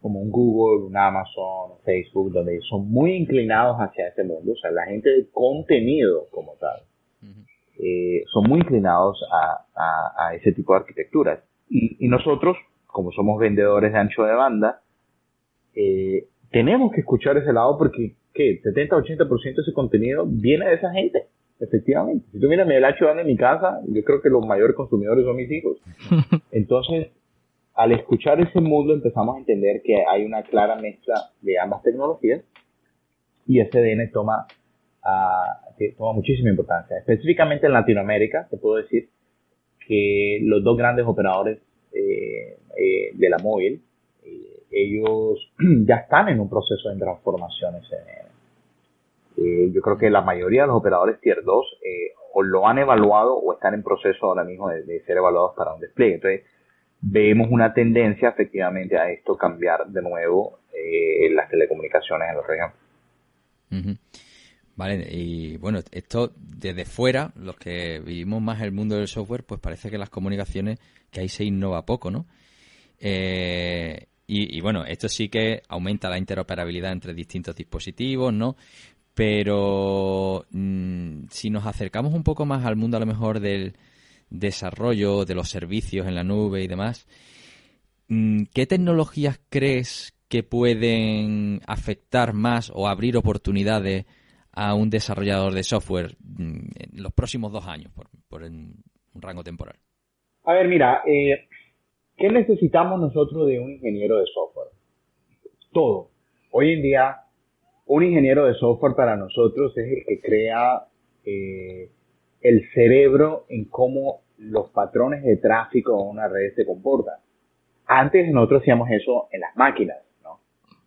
como un Google, un Amazon, Facebook, donde son muy inclinados hacia ese mundo, o sea, la gente de contenido como tal, eh, son muy inclinados a, a, ese tipo de arquitecturas. Y, y, nosotros, como somos vendedores de ancho de banda, eh, tenemos que escuchar ese lado porque, ¿qué? 70-80% de ese contenido viene de esa gente. Efectivamente. Si tú miras el ancho de banda en mi casa, yo creo que los mayores consumidores son mis hijos. Entonces, al escuchar ese mundo empezamos a entender que hay una clara mezcla de ambas tecnologías y SDN toma, uh, toma muchísima importancia. Específicamente en Latinoamérica, te puedo decir que los dos grandes operadores eh, eh, de la móvil, eh, ellos ya están en un proceso de transformación SDN. yo creo que la mayoría de los operadores Tier 2 o lo han evaluado o están en proceso ahora mismo de, de ser evaluados para un despliegue. Entonces, vemos una tendencia efectivamente a esto cambiar de nuevo eh, las telecomunicaciones en la región. Vale, y bueno, esto desde fuera, los que vivimos más el mundo del software, pues parece que las comunicaciones, que ahí se innova poco, ¿no? Eh, y, bueno, esto sí que aumenta la interoperabilidad entre distintos dispositivos, ¿no? Pero mm, si nos acercamos un poco más al mundo a lo mejor del, desarrollo de los servicios en la nube y demás, mm, ¿qué tecnologías crees que pueden afectar más o abrir oportunidades a un desarrollador de software mm, en los próximos dos años, por, un rango temporal? A ver, mira, eh, ¿qué necesitamos nosotros de un ingeniero de software? Todo. Hoy en día, un ingeniero de software para nosotros es el que crea eh, el cerebro en cómo los patrones de tráfico de una red se comportan. Antes nosotros hacíamos eso en las máquinas, ¿no?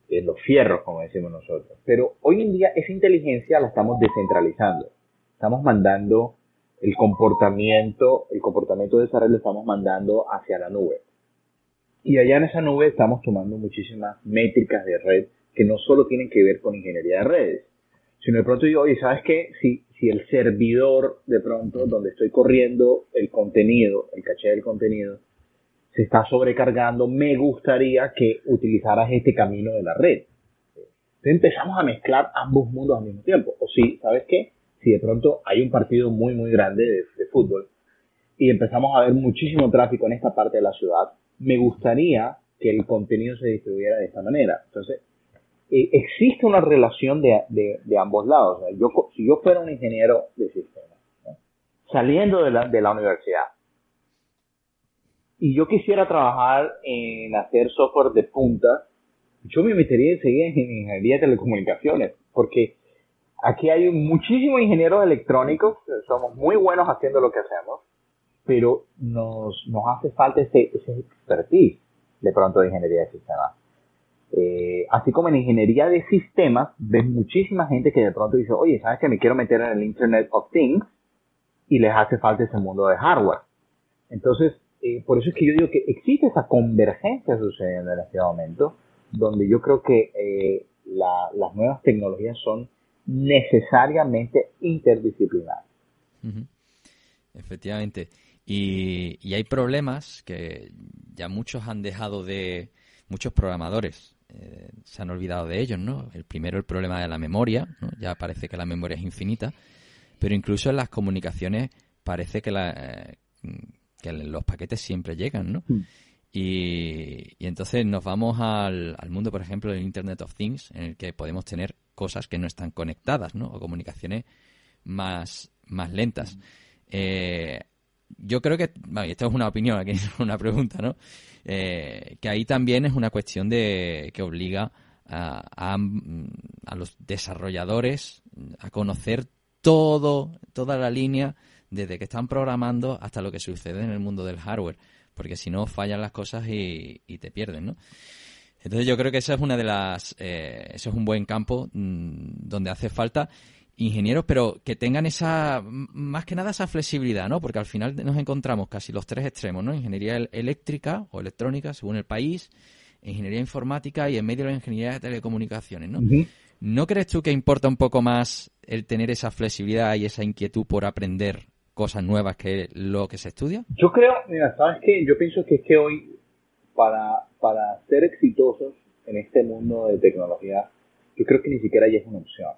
En los fierros, como decimos nosotros. Pero hoy en día esa inteligencia la estamos descentralizando. Estamos mandando el comportamiento, el comportamiento de esa red lo estamos mandando hacia la nube. Y allá en esa nube estamos tomando muchísimas métricas de red que no solo tienen que ver con ingeniería de redes, sino de pronto digo, oye, ¿sabes qué? Si, si el servidor de pronto donde estoy corriendo el contenido, el caché del contenido, se está sobrecargando, me gustaría que utilizaras este camino de la red. Entonces empezamos a mezclar ambos mundos al mismo tiempo. O si, ¿sabes qué? Si de pronto hay un partido muy, muy grande de, fútbol y empezamos a ver muchísimo tráfico en esta parte de la ciudad, me gustaría que el contenido se distribuyera de esta manera. Entonces, eh, existe una relación de, de, ambos lados. yo, si yo fuera un ingeniero de sistemas, saliendo de la, de la universidad, y yo quisiera trabajar en hacer software de punta, yo me metería enseguida en ingeniería de telecomunicaciones, porque aquí hay muchísimos ingenieros electrónicos, somos muy buenos haciendo lo que hacemos, pero nos, nos hace falta ese, ese expertise de pronto de ingeniería de sistemas. Eh, así como en ingeniería de sistemas, ves muchísima gente que de pronto dice, oye, ¿sabes que me quiero meter en el Internet of Things? Y les hace falta ese mundo de hardware. Entonces, eh, por eso es que yo digo que existe esa convergencia sucediendo en este momento, donde yo creo que eh, las nuevas tecnologías son necesariamente interdisciplinarias. Efectivamente. Y, hay problemas que ya muchos han dejado de, muchos programadores eh, se han olvidado de ellos, ¿no? El primero, el problema de la memoria, Ya parece que la memoria es infinita, pero incluso en las comunicaciones parece que, la, que los paquetes siempre llegan, ¿no? Mm. Y, entonces nos vamos al, mundo, por ejemplo, del Internet of Things, en el que podemos tener cosas que no están conectadas, ¿no? O comunicaciones más, más lentas. Eh, yo creo que, bueno, esto es una opinión, aquí es una pregunta, ¿no? Eh, que ahí también es una cuestión de que obliga a, a, los desarrolladores a conocer todo, toda la línea, desde que están programando hasta lo que sucede en el mundo del hardware porque si no fallan las cosas y, te pierden, ¿no? Entonces yo creo que esa es una de las, eh, eso es un buen campo mm, donde hace falta ingenieros, pero que tengan esa, más que nada esa flexibilidad, ¿no? Porque al final nos encontramos casi los tres extremos, ¿no? Ingeniería eléctrica o electrónica, según el país, ingeniería informática y en medio de la ingeniería de telecomunicaciones, ¿no? ¿No crees tú que importa un poco más el tener esa flexibilidad y esa inquietud por aprender cosas nuevas que lo que se estudia? Yo creo, mira, ¿sabes qué? Yo pienso que es que hoy, para, para ser exitosos en este mundo de tecnología, yo creo que ni siquiera ya es una opción.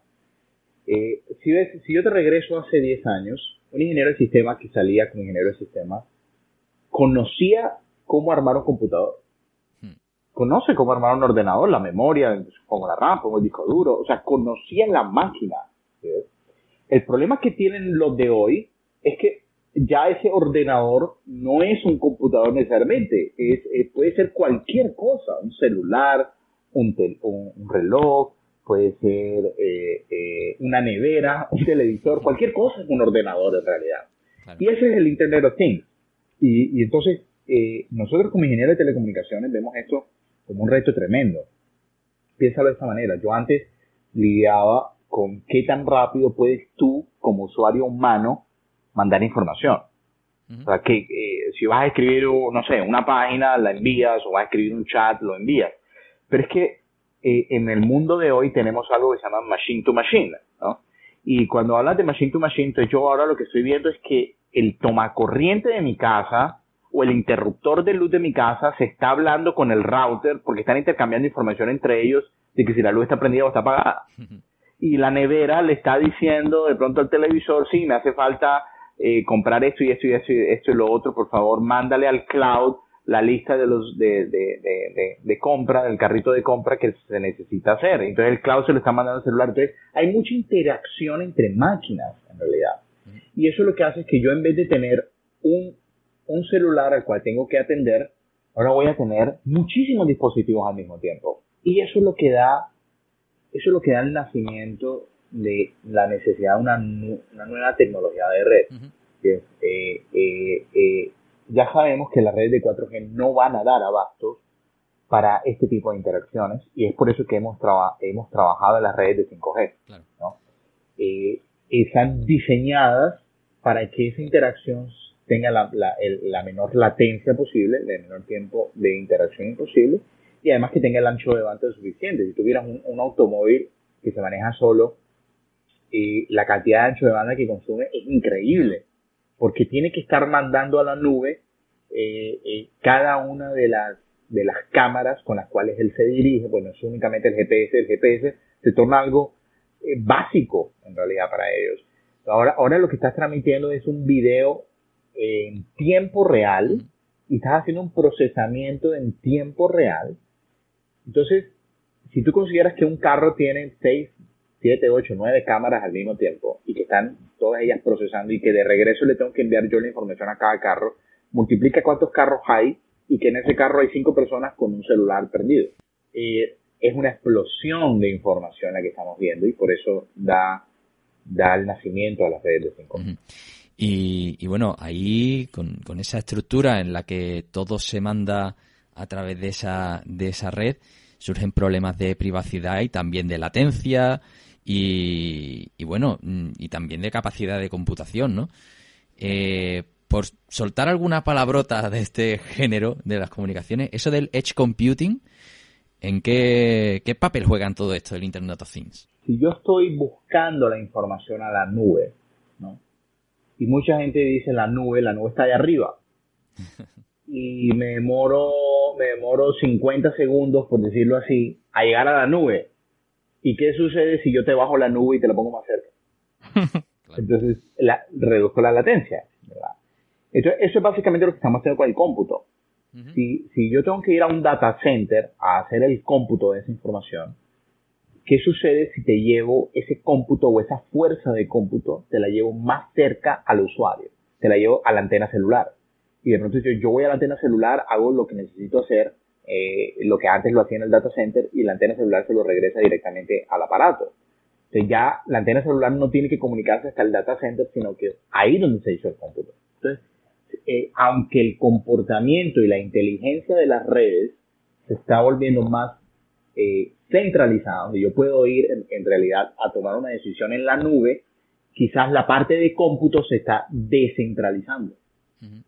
Eh, si, ves, si yo te regreso hace 10 años, un ingeniero de sistemas que salía como ingeniero de sistemas, conocía cómo armar un computador. Hmm. Conoce cómo armar un ordenador, la memoria, como la RAM, como el disco duro, o sea, conocía la máquina. El problema que tienen los de hoy es que ya ese ordenador no es un computador necesariamente, es, eh, puede ser cualquier cosa, un celular, un, un, reloj, puede ser eh, eh, una nevera, un televisor, cualquier cosa es un ordenador en realidad. Y ese es el Internet of Things. Y, y entonces, nosotros como ingenieros de telecomunicaciones vemos esto como un reto tremendo. Piénsalo de esta manera. Yo antes lidiaba con qué tan rápido puedes tú, como usuario humano, mandar información. O sea, que eh, si vas a escribir, no sé, una página, la envías, o vas a escribir un chat, lo envías. Pero es que eh, en el mundo de hoy tenemos algo que se llama machine to machine, ¿no? Y cuando hablas de machine to machine, entonces yo ahora lo que estoy viendo es que el tomacorriente de mi casa o el interruptor de luz de mi casa se está hablando con el router porque están intercambiando información entre ellos de que si la luz está prendida o está apagada. Y la nevera le está diciendo de pronto al televisor, sí, me hace falta eh, comprar esto y esto y esto y esto y lo otro, por favor, mándale al cloud la lista de los de, de, de, de, compra, del carrito de compra que se necesita hacer. Entonces el cloud se lo está mandando al celular. Entonces hay mucha interacción entre máquinas en realidad. Y eso lo que hace es que yo en vez de tener un, un celular al cual tengo que atender, ahora voy a tener muchísimos dispositivos al mismo tiempo. Y eso es lo que da, eso es lo que da el nacimiento de la necesidad de una, una nueva tecnología de red. que, eh, eh, eh, ya sabemos que las redes de 4G no van a dar abastos para este tipo de interacciones y es por eso que hemos, hemos trabajado en las redes de 5G. ¿no? están diseñadas para que esa interacción tenga la, la, la, menor latencia posible, el menor tiempo de interacción posible y además que tenga el ancho de banda suficiente. Si tuvieras un, un automóvil que se maneja solo y la cantidad de ancho de banda que consume es increíble, porque tiene que estar mandando a la nube eh, eh, cada una de las, de las cámaras con las cuales él se dirige, bueno, es únicamente el GPS, el GPS se torna algo eh, básico en realidad para ellos. Ahora, ahora lo que estás transmitiendo es un video en tiempo real y estás haciendo un procesamiento en tiempo real. Entonces, si tú consideras que un carro tiene 6, 7, 8, 9 cámaras al mismo tiempo y que están todas ellas procesando y que de regreso le tengo que enviar yo la información a cada carro, multiplica cuántos carros hay y que en ese carro hay 5 personas con un celular perdido. Eh, es una explosión de información la que estamos viendo y por eso da, da el nacimiento a las redes de 5G. y, bueno, ahí con, con, esa estructura en la que todo se manda a través de esa, de esa red, surgen problemas de privacidad y también de latencia y, y bueno, mm, y también de capacidad de computación, ¿no? Eh, por soltar alguna palabrota de este género de las comunicaciones, eso del edge computing, ¿en qué, qué papel juega en todo esto el Internet of Things? Si yo estoy buscando la información a la nube, ¿no? Y mucha gente dice la nube, la nube está allá arriba. y me demoro, me demoro 50 segundos, por decirlo así, a llegar a la nube. ¿Y qué sucede si yo te bajo la nube y te la pongo más cerca? Entonces, la, reduzco la latencia. ¿verdad? Entonces, eso es básicamente lo que estamos haciendo con el cómputo. si, si yo tengo que ir a un data center a hacer el cómputo de esa información, ¿qué sucede si te llevo ese cómputo o esa fuerza de cómputo, te la llevo más cerca al usuario? Te la llevo a la antena celular y de pronto yo, yo voy a la antena celular, hago lo que necesito hacer, eh, lo que antes lo hacía en el data center y la antena celular se lo regresa directamente al aparato. Entonces ya la antena celular no tiene que comunicarse hasta el data center, sino que ahí donde se hizo el cómputo. Entonces, eh, aunque el comportamiento y la inteligencia de las redes se está volviendo más eh, centralizado, donde yo puedo ir en, en, realidad a tomar una decisión en la nube, quizás la parte de cómputo se está descentralizando.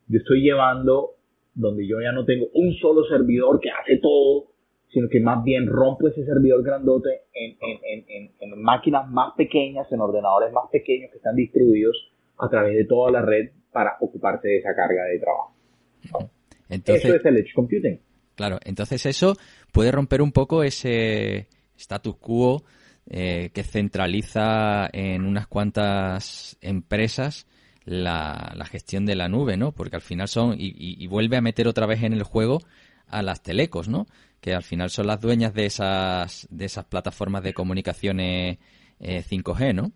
Yo estoy llevando donde yo ya no tengo un solo servidor que hace todo, sino que más bien rompo ese servidor grandote en, en, en, en, máquinas más pequeñas, en ordenadores más pequeños que están distribuidos a través de toda la red para ocuparse de esa carga de trabajo. Entonces, eso es el edge computing. Claro, entonces eso puede romper un poco ese status quo eh, que centraliza en unas cuantas empresas la, la, gestión de la nube, ¿no? Porque al final son, y, y, vuelve a meter otra vez en el juego a las telecos, ¿no? Que al final son las dueñas de esas, de esas plataformas de comunicaciones eh, 5G, ¿no?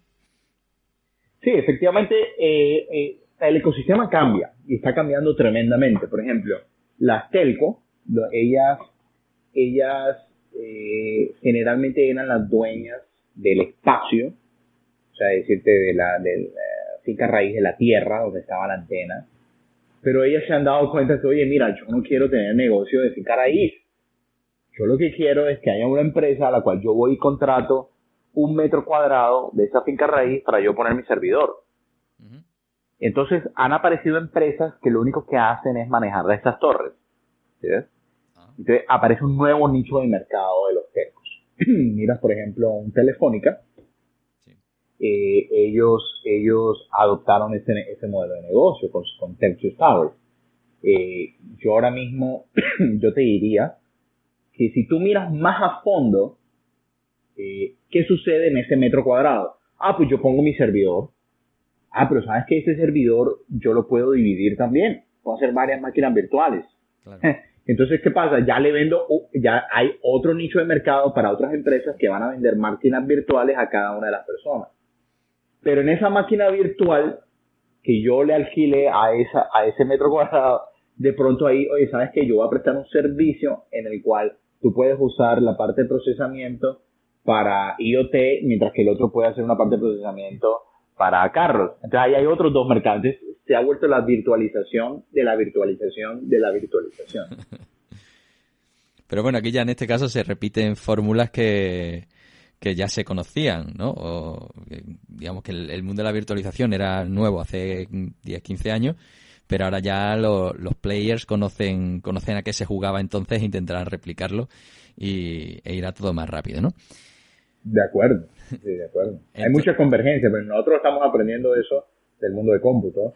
Sí, efectivamente, eh, eh, el ecosistema cambia y está cambiando tremendamente. Por ejemplo, las telco, ellas, ellas eh, generalmente eran las dueñas del espacio, o sea, decirte de la, finca raíz de la tierra donde estaba la antena. Pero ellas se han dado cuenta que, oye, mira, yo no quiero tener negocio de finca raíz. Yo lo que quiero es que haya una empresa a la cual yo voy y contrato un metro cuadrado de esa finca raíz para yo poner mi servidor. Entonces han aparecido empresas que lo único que hacen es manejar de estas torres. ¿sí ah. Entonces aparece un nuevo nicho de mercado de los telcos. Miras, por ejemplo, un Telefónica, eh, ellos, ellos adoptaron ese, ese modelo de negocio con, con Towers. Eh, yo ahora mismo, yo te diría que si tú miras más a fondo, eh, ¿qué sucede en ese metro cuadrado? Ah, pues yo pongo mi servidor. Ah, pero sabes que ese servidor yo lo puedo dividir también. Puedo hacer varias máquinas virtuales. Entonces, ¿qué pasa? Ya le vendo, ya hay otro nicho de mercado para otras empresas que van a vender máquinas virtuales a cada una de las personas. Pero en esa máquina virtual que yo le alquile a, esa, a ese metro cuadrado, de pronto ahí, oye, sabes que yo voy a prestar un servicio en el cual tú puedes usar la parte de procesamiento para IoT, mientras que el otro puede hacer una parte de procesamiento para carros. Entonces ahí hay otros dos mercados. se ha vuelto la virtualización de la virtualización de la virtualización. Pero bueno, aquí ya en este caso se repiten fórmulas que, que ya se conocían, ¿no? O, digamos que el, mundo de la virtualización era nuevo hace 10, 15 años, pero ahora ya los players conocen, conocen a qué se jugaba entonces e intentarán replicarlo y, e irá todo más rápido, ¿no? De acuerdo, sí, de acuerdo. Hay mucha convergencia, pero nosotros estamos aprendiendo eso del mundo de cómputo.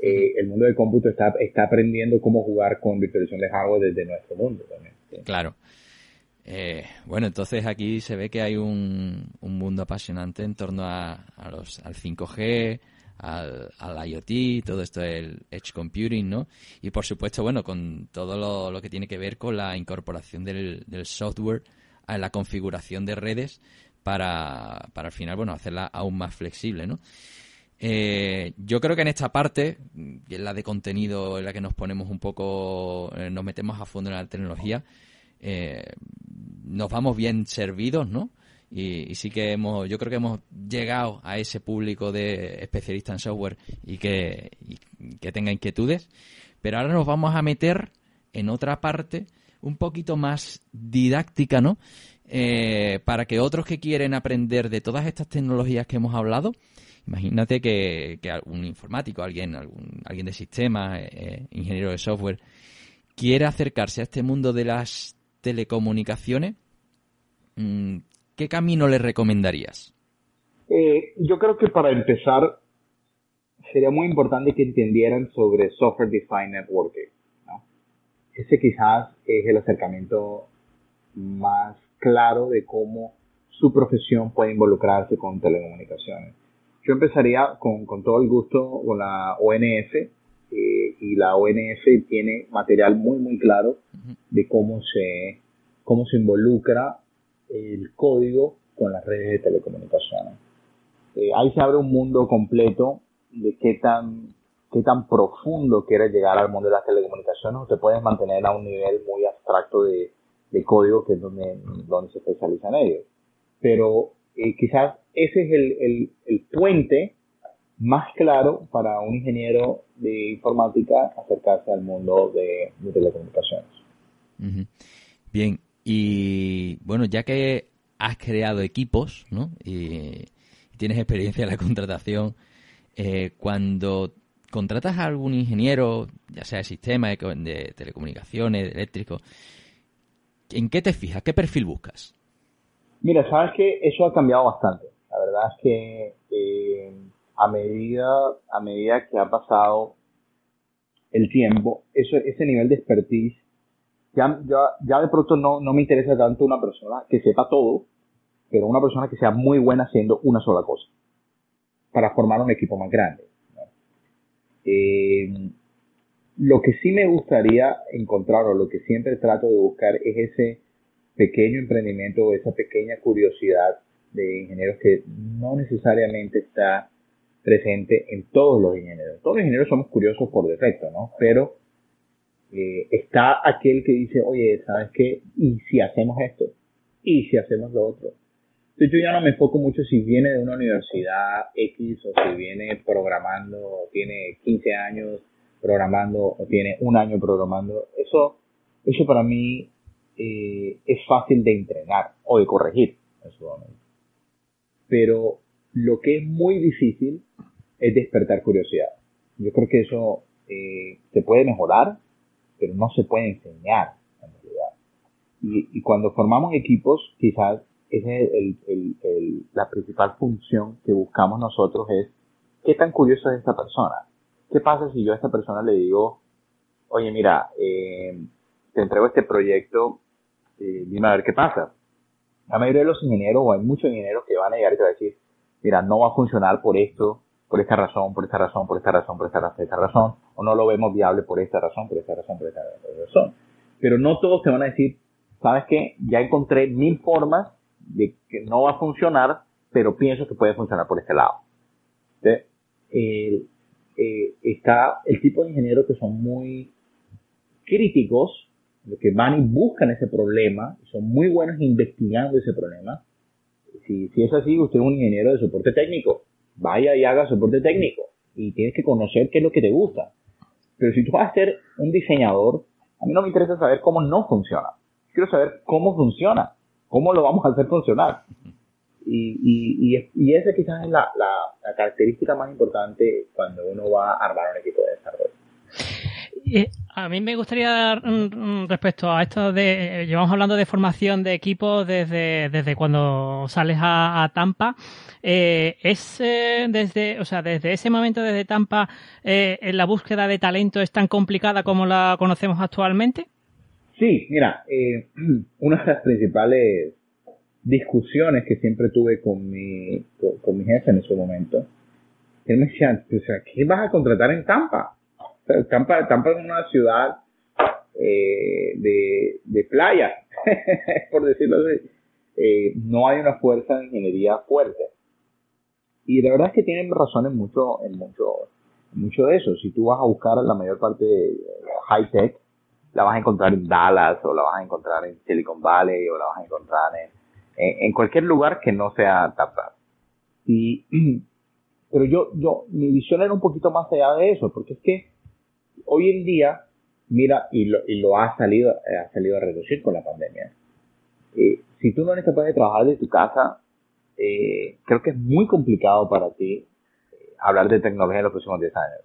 eh, el mundo del cómputo está, está aprendiendo cómo jugar con virtualización de hardware desde nuestro mundo también. Claro. Eh, bueno, entonces aquí se ve que hay un, un mundo apasionante en torno a, los, al 5G, al, al, IoT, todo esto del Edge Computing, ¿no? Y por supuesto, bueno, con todo lo, lo que tiene que ver con la incorporación del, del, software a la configuración de redes para, para al final, bueno, hacerla aún más flexible, ¿no? Eh, yo creo que en esta parte, que es la de contenido, en la que nos ponemos un poco, eh, nos metemos a fondo en la tecnología, eh, nos vamos bien servidos, ¿no? Y, sí que hemos, yo creo que hemos llegado a ese público de especialistas en software y que, que tenga inquietudes. Pero ahora nos vamos a meter en otra parte un poquito más didáctica, ¿no? Eh, para que otros que quieren aprender de todas estas tecnologías que hemos hablado, imagínate que, que algún informático, alguien, algún, alguien de sistemas, eh, ingeniero de software, quiere acercarse a este mundo de las telecomunicaciones, mm, ¿qué camino le recomendarías? Eh, yo creo que para empezar sería muy importante que entendieran sobre Software Defined Networking. Ese quizás es el acercamiento más claro de cómo su profesión puede involucrarse con telecomunicaciones. Yo empezaría con, con todo el gusto con la ONF eh, y la ONF tiene material muy muy claro de cómo se cómo se involucra el código con las redes de telecomunicaciones. Eh, ahí se abre un mundo completo de qué tan, qué tan profundo quieres llegar al mundo de las telecomunicaciones o te puedes mantener a un nivel muy abstracto de, de código que es donde, donde se especializa en ellos. Pero eh, quizás ese es el, el, el, puente más claro para un ingeniero de informática acercarse al mundo de, de telecomunicaciones. Bien, y bueno, ya que has creado equipos, ¿no? Y, tienes experiencia en la contratación, eh, cuando contratas a algún ingeniero, ya sea de sistema, de, telecomunicaciones, eléctrico, ¿en qué te fijas? ¿Qué perfil buscas? Mira, sabes que eso ha cambiado bastante. La verdad es que eh, a medida a medida que ha pasado el tiempo, eso, ese nivel de expertise ya, ya, ya de pronto no, no me interesa tanto una persona que sepa todo, pero una persona que sea muy buena haciendo una sola cosa, para formar un equipo más grande. Eh, lo que sí me gustaría encontrar, o lo que siempre trato de buscar, es ese pequeño emprendimiento o esa pequeña curiosidad de ingenieros que no necesariamente está presente en todos los ingenieros. Todos los ingenieros somos curiosos por defecto, ¿no? Pero eh, está aquel que dice, oye, ¿sabes qué? ¿Y si hacemos esto? ¿Y si hacemos lo otro? Entonces yo ya no me enfoco mucho si viene de una universidad X o si viene programando, o tiene 15 años programando o tiene un año programando. Eso, eso para mí eh, es fácil de entrenar o de corregir en su momento. Pero lo que es muy difícil es despertar curiosidad. Yo creo que eso eh, se puede mejorar, pero no se puede enseñar en realidad. Y, y cuando formamos equipos, quizás esa es el, el, la principal función que buscamos nosotros es qué tan curioso es esta persona. ¿Qué pasa si yo a esta persona le digo, oye, mira, eh, te entrego este proyecto, eh, dime a ver qué pasa? La mayoría de los ingenieros, o hay muchos ingenieros que van a llegar y te van a decir, mira, no va a funcionar por esto, por esta razón, por esta razón, por esta razón, por esta razón, o no lo vemos viable por esta razón, por esta razón, por esta razón. Pero no todos te van a decir, sabes qué, ya encontré mil formas de que no va a funcionar, pero pienso que puede funcionar por este lado. Entonces, eh, está el tipo de ingenieros que son muy críticos, los que van y buscan ese problema, son muy buenos investigando ese problema. Si, si es así, usted es un ingeniero de soporte técnico, vaya y haga soporte técnico y tienes que conocer qué es lo que te gusta. Pero si tú vas a ser un diseñador, a mí no me interesa saber cómo no funciona. Quiero saber cómo funciona, cómo lo vamos a hacer funcionar. Y, y, y, esa quizás es la, la, característica más importante cuando uno va a armar un equipo de desarrollo. A mí me gustaría, mm, mm, respecto a esto de, eh, llevamos hablando de formación de equipos desde, desde cuando sales a, Tampa, eh, es eh, desde, o sea, desde ese momento, desde Tampa, eh, la búsqueda de talento es tan complicada como la conocemos actualmente. Sí, mira, una de las principales discusiones que siempre tuve con mi, con, mi jefe en ese momento, él me decía, o sea, ¿qué vas a contratar en Tampa? Tampa, Tampa es una ciudad eh, de, de playa, por decirlo así. Eh, no hay una fuerza de ingeniería fuerte. Y la verdad es que tienen razón en mucho, en mucho, en mucho de eso. Si tú vas a buscar la mayor parte de high tech, la vas a encontrar en Dallas o la vas a encontrar en Silicon Valley o la vas a encontrar en, en, cualquier lugar que no sea Tampa. Y, pero yo, yo, mi visión era un poquito más allá de eso, porque es que hoy en día, mira, y lo, y lo ha salido, eh, ha salido a reducir con la pandemia. Eh, si tú no eres capaz de trabajar de tu casa, eh, creo que es muy complicado para ti hablar de tecnología en los próximos 10 años.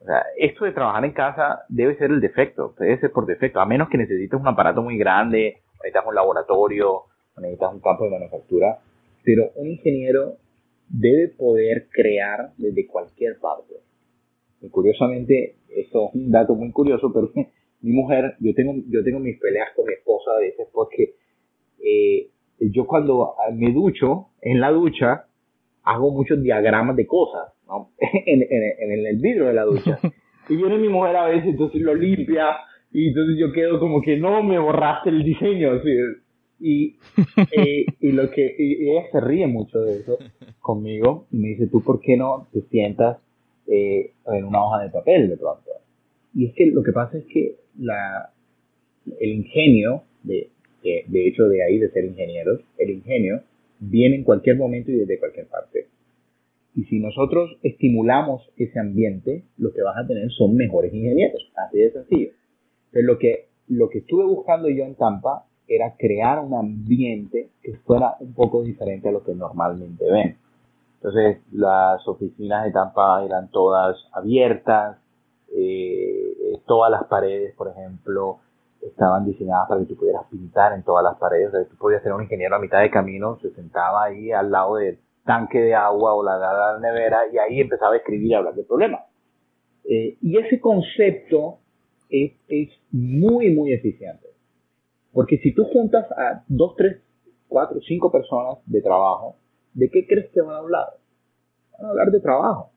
O sea, esto de trabajar en casa debe ser el defecto, debe ser por defecto, a menos que necesites un aparato muy grande, necesitas un laboratorio, necesitas un campo de manufactura, pero un ingeniero debe poder crear desde cualquier parte. Y curiosamente, eso es un dato muy curioso, pero mi mujer, yo tengo, yo tengo mis peleas con mi esposa a veces porque eh, yo cuando me ducho, en la ducha, hago muchos diagramas de cosas, ¿no? en, en, en, el vidrio de la ducha. Y viene mi mujer a veces, entonces lo limpia, y entonces yo quedo como que no me borraste el diseño, ¿sí? Y, eh, y lo que, y ella se ríe mucho de eso conmigo, y me dice, ¿tú por qué no te sientas eh, en una hoja de papel de pronto. Y es que lo que pasa es que el ingenio, de, de, hecho de ahí de ser ingenieros, el ingenio viene en cualquier momento y desde cualquier parte. Y si nosotros estimulamos ese ambiente, lo que vas a tener son mejores ingenieros, así de sencillo. Pero lo que, lo que estuve buscando yo en Tampa era crear un ambiente que fuera un poco diferente a lo que normalmente ven. Entonces, las oficinas de Tampa eran todas abiertas, eh, todas las paredes, por ejemplo, estaban diseñadas para que tú pudieras pintar en todas las paredes. O sea, tú podías tener un ingeniero a mitad de camino, se sentaba ahí al lado del tanque de agua o la, la, nevera y ahí empezaba a escribir y hablar del problema. Eh, y ese concepto es, es muy, muy eficiente. Porque si tú juntas a dos, tres, cuatro, cinco personas de trabajo, ¿de qué crees que van a hablar? Van a hablar de trabajo.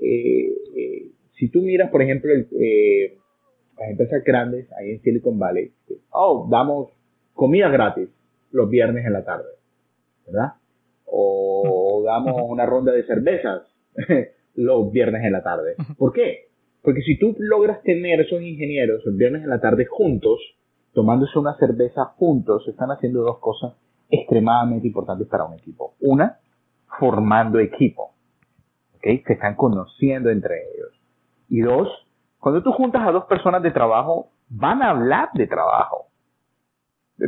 Eh, eh, si tú miras, por ejemplo, eh, las empresas grandes ahí en Silicon Valley, oh, damos comida gratis los viernes en la tarde, ¿verdad? O damos una ronda de cervezas los viernes en la tarde. ¿Por qué? Porque si tú logras tener esos ingenieros los viernes en la tarde juntos, tomándose una cerveza juntos, están haciendo dos cosas extremadamente importantes para un equipo. Una, formando equipo. ¿okay? Se están conociendo entre ellos. Y dos, cuando tú juntas a dos personas de trabajo, van a hablar de trabajo.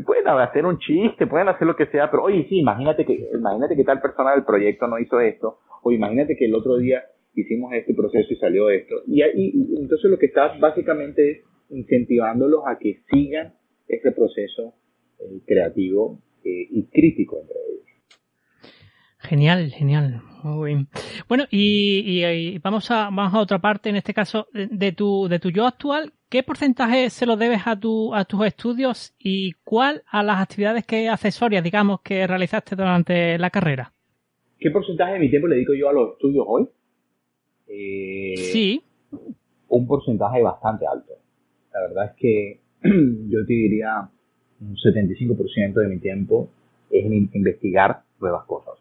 Pueden hacer un chiste, pueden hacer lo que sea, pero oye, sí, imagínate que, imagínate que tal persona del proyecto no hizo esto, o imagínate que el otro día hicimos este proceso y salió esto. Y, ahí, entonces lo que estás básicamente es incentivándolos a que sigan ese proceso eh, creativo eh, y crítico entre ellos. Genial, genial. Muy bien. Bueno, y, vamos, a, vamos a otra parte, en este caso, de tu, de tu yo actual. ¿Qué porcentaje se lo debes a, tu, a tus estudios y cuál a las actividades que accesorias, digamos, que realizaste durante la carrera? ¿Qué porcentaje de mi tiempo le dedico yo a los estudios hoy? Eh, sí. Un porcentaje bastante alto. La verdad es que yo te diría un 75% de mi tiempo es en investigar nuevas cosas.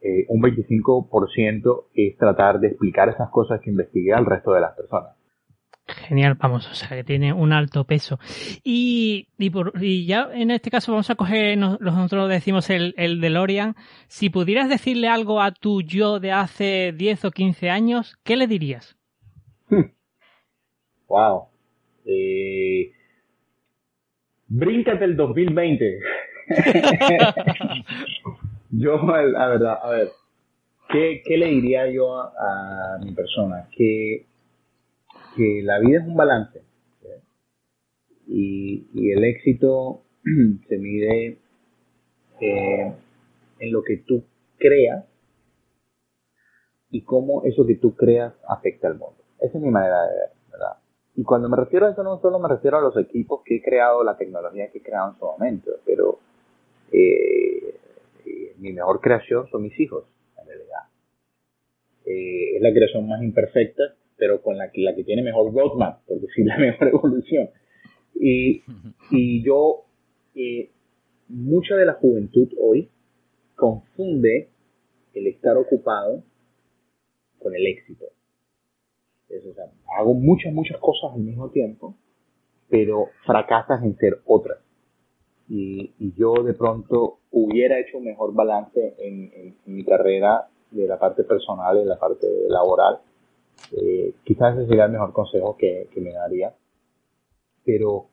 Eh, un 25% es tratar de explicar esas cosas que investigué al resto de las personas. Genial, vamos, o sea, que tiene un alto peso. Y, y, por, y ya en este caso vamos a coger, nosotros decimos el, el DeLorean. Si pudieras decirle algo a tu yo de hace 10 o 15 años, ¿qué le dirías? wow. Eh, bríncate el 2020. yo, la verdad, a ver, ¿qué, ¿qué, le diría yo a, mi persona? Que, que la vida es un balance. Y, y, el éxito se mide eh, en lo que tú creas y cómo eso que tú creas afecta al mundo. Esa es mi manera de ver. Y cuando me refiero a eso no solo me refiero a los equipos que he creado, la tecnología que he creado en su momento, pero eh, eh, mi mejor creación son mis hijos, en realidad. Eh, es la creación más imperfecta, pero con la que, la que tiene mejor roadmap, por decir la mejor evolución. Y, y yo, mucha de la juventud hoy confunde el estar ocupado con el éxito. Hago muchas, muchas cosas al mismo tiempo, pero fracasas en ser otras. Y, yo de pronto hubiera hecho un mejor balance en, mi carrera de la parte personal y de la parte laboral. Eh, quizás ese sería el mejor consejo que me daría. Pero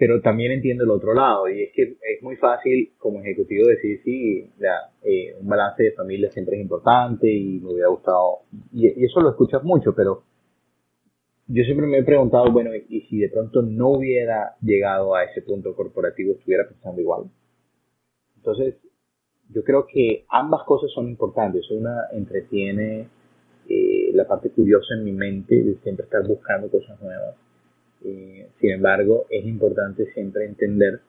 pero también entiendo el otro lado y es que es muy fácil como ejecutivo decir sí, eh, un balance de familia siempre es importante y me hubiera gustado y, eso lo escuchas mucho, pero yo siempre me he preguntado, bueno, y si de pronto no hubiera llegado a ese punto corporativo, estuviera pensando igual. Entonces, yo creo que ambas cosas son importantes. Una entretiene eh, la parte curiosa en mi mente de siempre estar buscando cosas nuevas eh, sin embargo, es importante siempre entender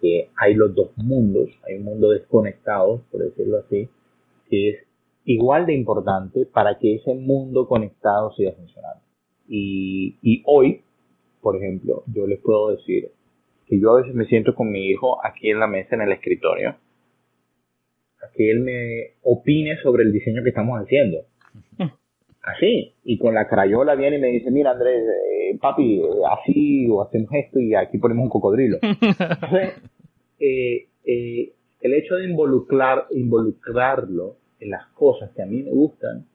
que hay los dos mundos, hay un mundo desconectado, por decirlo así, que es igual de importante para que ese mundo conectado siga funcionando. Y, y hoy, por ejemplo, yo les puedo decir que yo a veces me siento con mi hijo aquí en la mesa, en el escritorio, a que él me opine sobre el diseño que estamos haciendo. Así, y con la crayola viene y me dice, mira Andrés, papi, así o hacemos esto y aquí ponemos un cocodrilo. Eh, eh, el hecho de involucrar, involucrarlo en las cosas que a mí me gustan,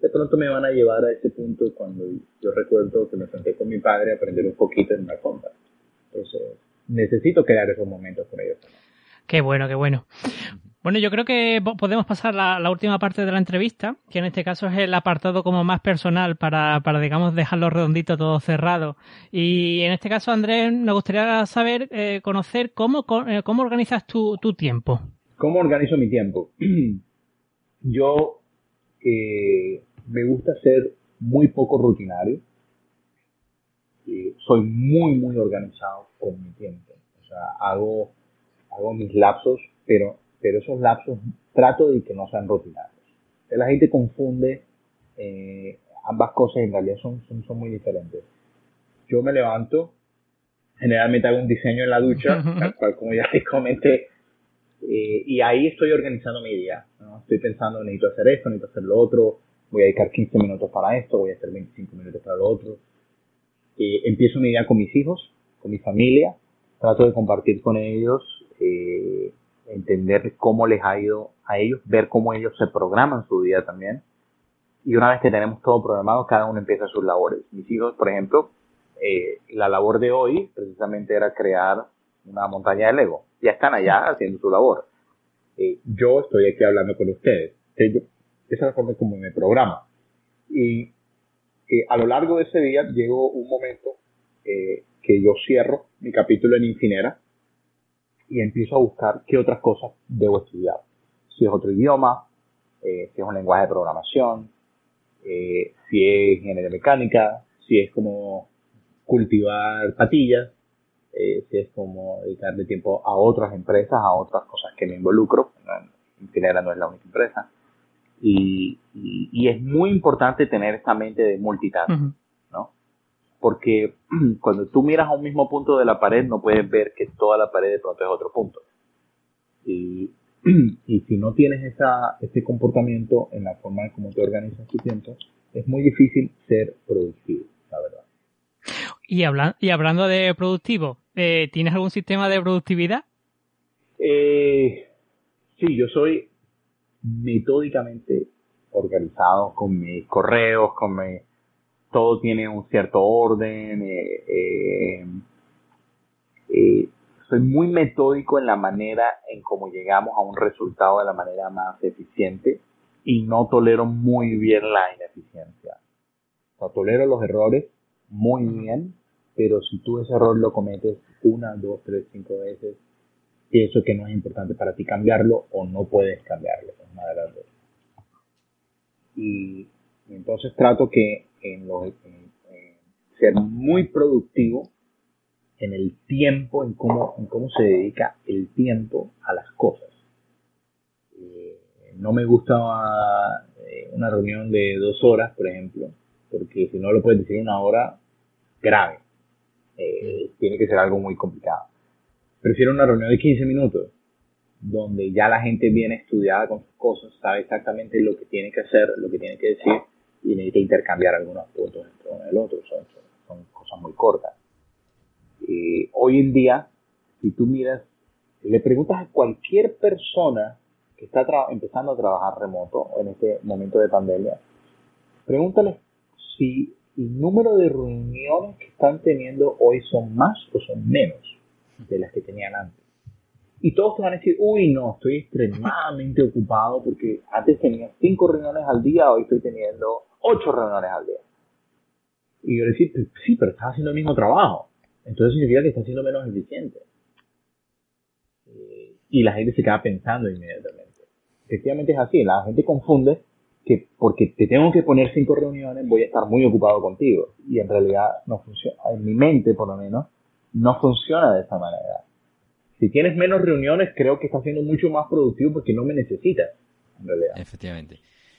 de pronto me van a llevar a ese punto cuando yo recuerdo que me senté con mi padre a aprender un poquito en una compra. Entonces, necesito crear esos momentos con ellos. Qué bueno, qué bueno. Bueno, yo creo que podemos pasar la, la, última parte de la entrevista, que en este caso es el apartado como más personal para, digamos, dejarlo redondito, todo cerrado. Y en este caso, Andrés, me gustaría saber, eh, conocer cómo, eh, cómo organizas tu, tiempo. ¿Cómo organizo mi tiempo? yo eh, me gusta ser muy poco rutinario. soy muy, muy organizado con mi tiempo. O sea, hago mis lapsos, pero pero esos lapsos trato de que no sean rutinarios. La gente confunde eh, ambas cosas y en realidad son, son, son, muy diferentes. Yo me levanto, generalmente hago un diseño en la ducha, tal cual como ya les comenté, eh, y ahí estoy organizando mi día. ¿no? Estoy pensando, necesito hacer esto, necesito hacer lo otro, voy a dedicar 15 minutos para esto, voy a hacer 25 minutos para lo otro. Eh, empiezo mi día con mis hijos, con mi familia, trato de compartir con ellos eh, entender cómo les ha ido a ellos, ver cómo ellos se programan su día también. Y una vez que tenemos todo programado, cada uno empieza sus labores. Mis hijos, por ejemplo, eh, la labor de hoy precisamente era crear una montaña de Lego. Ya están allá haciendo su labor. Eh, yo estoy aquí hablando con ustedes. esa es la forma como me programa. Y eh, a lo largo de ese día llegó un momento que yo cierro mi capítulo en Infinera y empiezo a buscar qué otras cosas debo estudiar. Si es otro idioma, eh, si es un lenguaje de programación, eh, si es ingeniería mecánica, si es como cultivar patillas, eh, si es como dedicarle tiempo a otras empresas, a otras cosas que me involucro. En general no es la única empresa. Y, es muy importante tener esta mente de multitask porque cuando tú miras a un mismo punto de la pared no puedes ver que toda la pared de pronto es otro punto. Y, y si no tienes esa, ese comportamiento en la forma en cómo te organizas tu tiempo, es muy difícil ser productivo, la verdad. Y, habla y hablando de productivo, eh, ¿tienes algún sistema de productividad? Eh, sí, yo soy metódicamente organizado con mis correos, con mis todo tiene un cierto orden. Eh, eh, eh, soy muy metódico en la manera en cómo llegamos a un resultado de la manera más eficiente y no tolero muy bien la ineficiencia. Tolero los errores, muy bien, pero si tú ese error lo cometes una, dos, tres, cinco veces, pienso que no es importante para ti cambiarlo o no puedes cambiarlo. Una de las dos. Y, entonces trato que en, ser muy productivo en el tiempo, en cómo, en cómo se dedica el tiempo a las cosas. Eh, no me gusta eh, una reunión de dos horas, por ejemplo, porque si no lo puedes decir una hora, grave. Eh, tiene que ser algo muy complicado. Prefiero una reunión de 15 minutos, donde ya la gente viene estudiada con sus cosas, sabe exactamente lo que tiene que hacer, lo que tiene que decir, y necesita intercambiar algunos puntos entre uno y el otro. Son, son cosas muy cortas. Y hoy en día, si tú miras, si le preguntas a cualquier persona que está empezando a trabajar remoto en este momento de pandemia, pregúntale si el número de reuniones que están teniendo hoy son más o son menos de las que tenían antes. Y todos te van a decir, uy, no, estoy extremadamente ocupado porque antes tenía cinco reuniones al día, hoy estoy teniendo ocho reuniones al día. Y yo le decía, sí, pero estás haciendo el mismo trabajo. Entonces significa que estás siendo menos eficiente. Eh, y la gente se queda pensando inmediatamente. Efectivamente es así, la gente confunde que porque te tengo que poner cinco reuniones voy a estar muy ocupado contigo. Y en realidad no funciona, en mi mente por lo menos, no funciona de esa manera. Si tienes menos reuniones, creo que estás siendo mucho más productivo porque no me necesitas, en realidad. Efectivamente.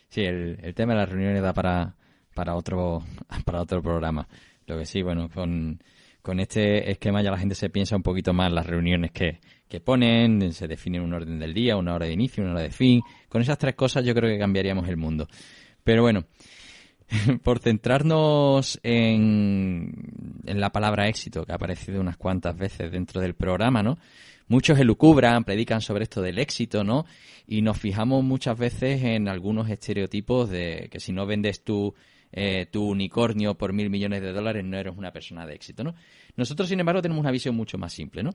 Sí, el, el tema de las reuniones da para, para, otro, para otro programa. Lo que sí, bueno, con, con este esquema ya la gente se piensa un poquito más las reuniones que, que ponen, se define un orden del día, una hora de inicio, una hora de fin. Con esas tres cosas yo creo que cambiaríamos el mundo. Pero bueno, por centrarnos en, en la palabra éxito, que ha aparecido unas cuantas veces dentro del programa, ¿no? Muchos elucubran, predican sobre esto del éxito, ¿no? Y nos fijamos muchas veces en algunos estereotipos de que si no vendes tu, eh, tu unicornio por mil millones de dólares no eres una persona de éxito, ¿no? Nosotros, sin embargo, tenemos una visión mucho más simple, ¿no?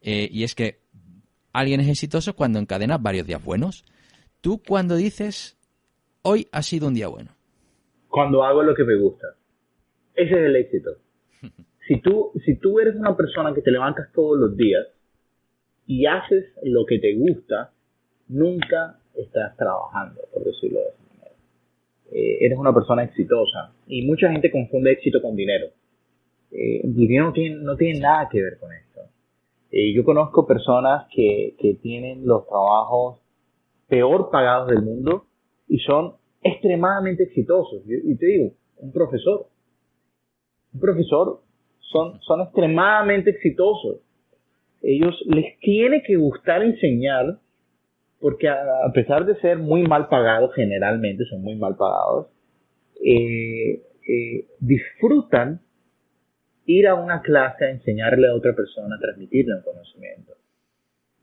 Eh, y es que alguien es exitoso cuando encadena varios días buenos. Tú cuando dices, hoy ha sido un día bueno. Cuando hago lo que me gusta. Ese es el éxito. Si tú, si tú eres una persona que te levantas todos los días y haces lo que te gusta, nunca estás trabajando, por decirlo de esa manera. Eh, eres una persona exitosa. Y mucha gente confunde éxito con dinero. Eh, el dinero no tiene, no tiene nada que ver con esto. Eh, yo conozco personas que, que tienen los trabajos peor pagados del mundo y son extremadamente exitosos. Y te digo, un profesor. Un profesor son, son extremadamente exitosos. Ellos les tiene que gustar enseñar porque a, pesar de ser muy mal pagados, generalmente son muy mal pagados, eh, eh, disfrutan ir a una clase a enseñarle a otra persona, a transmitirle un conocimiento.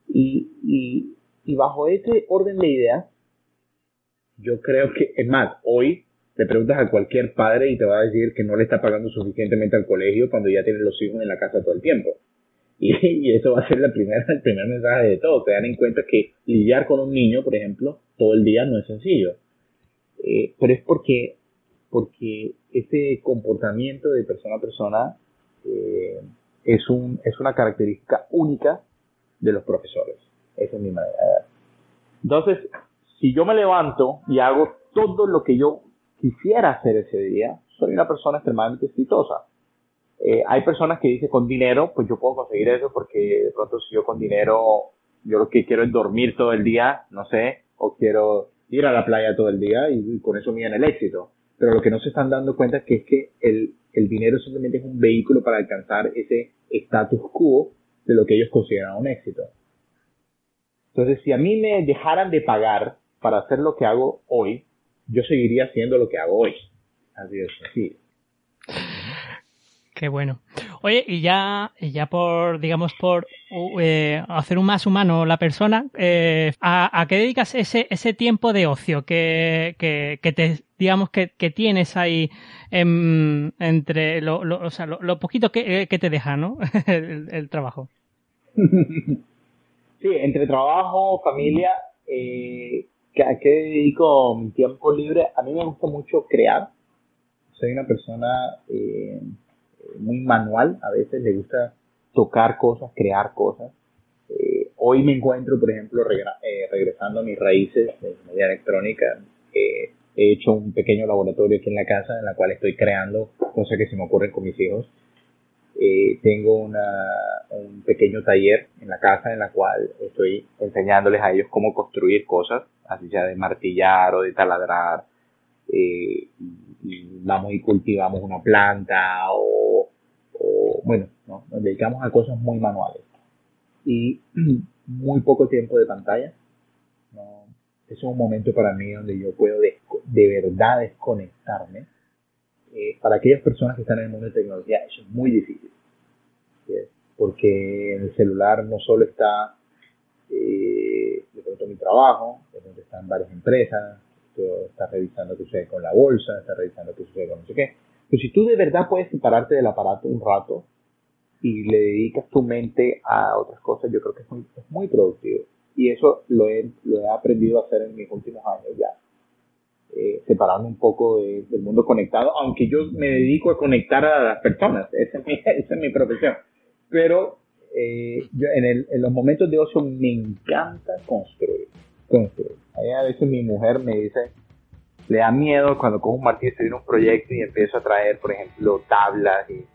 Y, y, y bajo ese orden de ideas, yo creo que, es más, hoy te preguntas a cualquier padre y te va a decir que no le está pagando suficientemente al colegio cuando ya tiene los hijos en la casa todo el tiempo. Y, eso va a ser la primera, el primer mensaje de todo. Se dan en cuenta que lidiar con un niño, por ejemplo, todo el día no es sencillo. Eh, pero es porque, porque ese comportamiento de persona a persona eh, es, un, es una característica única de los profesores. Esa es mi manera de ver. Entonces, si yo me levanto y hago todo lo que yo quisiera hacer ese día, soy una persona extremadamente exitosa. Eh, hay personas que dicen con dinero, pues yo puedo conseguir eso porque de pronto si yo con dinero, yo lo que quiero es dormir todo el día, no sé, o quiero ir a la playa todo el día y, con eso me el éxito. Pero lo que no se están dando cuenta es que es que el, el dinero simplemente es un vehículo para alcanzar ese status quo de lo que ellos consideran un éxito. Entonces, si a mí me dejaran de pagar para hacer lo que hago hoy, yo seguiría haciendo lo que hago hoy. Así es, así. Qué bueno. Oye, y ya, ya por, digamos, por eh, hacer un más humano la persona, eh, ¿a, qué dedicas ese, ese tiempo de ocio que, que, que te, digamos, que, que tienes ahí entre lo, lo, o sea, lo, poquito que, que, te deja, ¿no? el, el trabajo. sí, entre trabajo, familia, eh, ¿a qué dedico mi tiempo libre? A mí me gusta mucho crear soy una persona eh, muy manual, a veces le gusta tocar cosas, crear cosas. Eh, hoy me encuentro, por ejemplo, eh, regresando a mis raíces de media electrónica. he hecho un pequeño laboratorio aquí en la casa en la cual estoy creando cosas que se me ocurren con mis hijos. tengo una, un pequeño taller en la casa en la cual estoy enseñándoles a ellos cómo construir cosas, así sea de martillar o de taladrar. y vamos y cultivamos una planta o bueno, ¿no? nos dedicamos a cosas muy manuales. Y muy poco tiempo de pantalla. ¿no? Es un momento para mí donde yo puedo de, verdad desconectarme. Eh, para aquellas personas que están en el mundo de tecnología, eso es muy difícil. Porque en el celular no solo está eh, de pronto mi trabajo, de pronto están varias empresas, está revisando qué sucede con la bolsa, está revisando qué sucede con no sé qué. Pero si tú de verdad puedes separarte del aparato un rato y le dedicas tu mente a otras cosas, yo creo que es muy, es muy productivo. Y eso lo he, lo he aprendido a hacer en mis últimos años ya. Eh, un poco del mundo conectado, aunque yo me dedico a conectar a las personas, esa es mi, esa es mi profesión. Pero eh, yo en, el, en los momentos de ocio me encanta construir, construir. a veces mi mujer me dice, le da miedo cuando cojo un martillo y un proyecto y empiezo a traer, por ejemplo, tablas y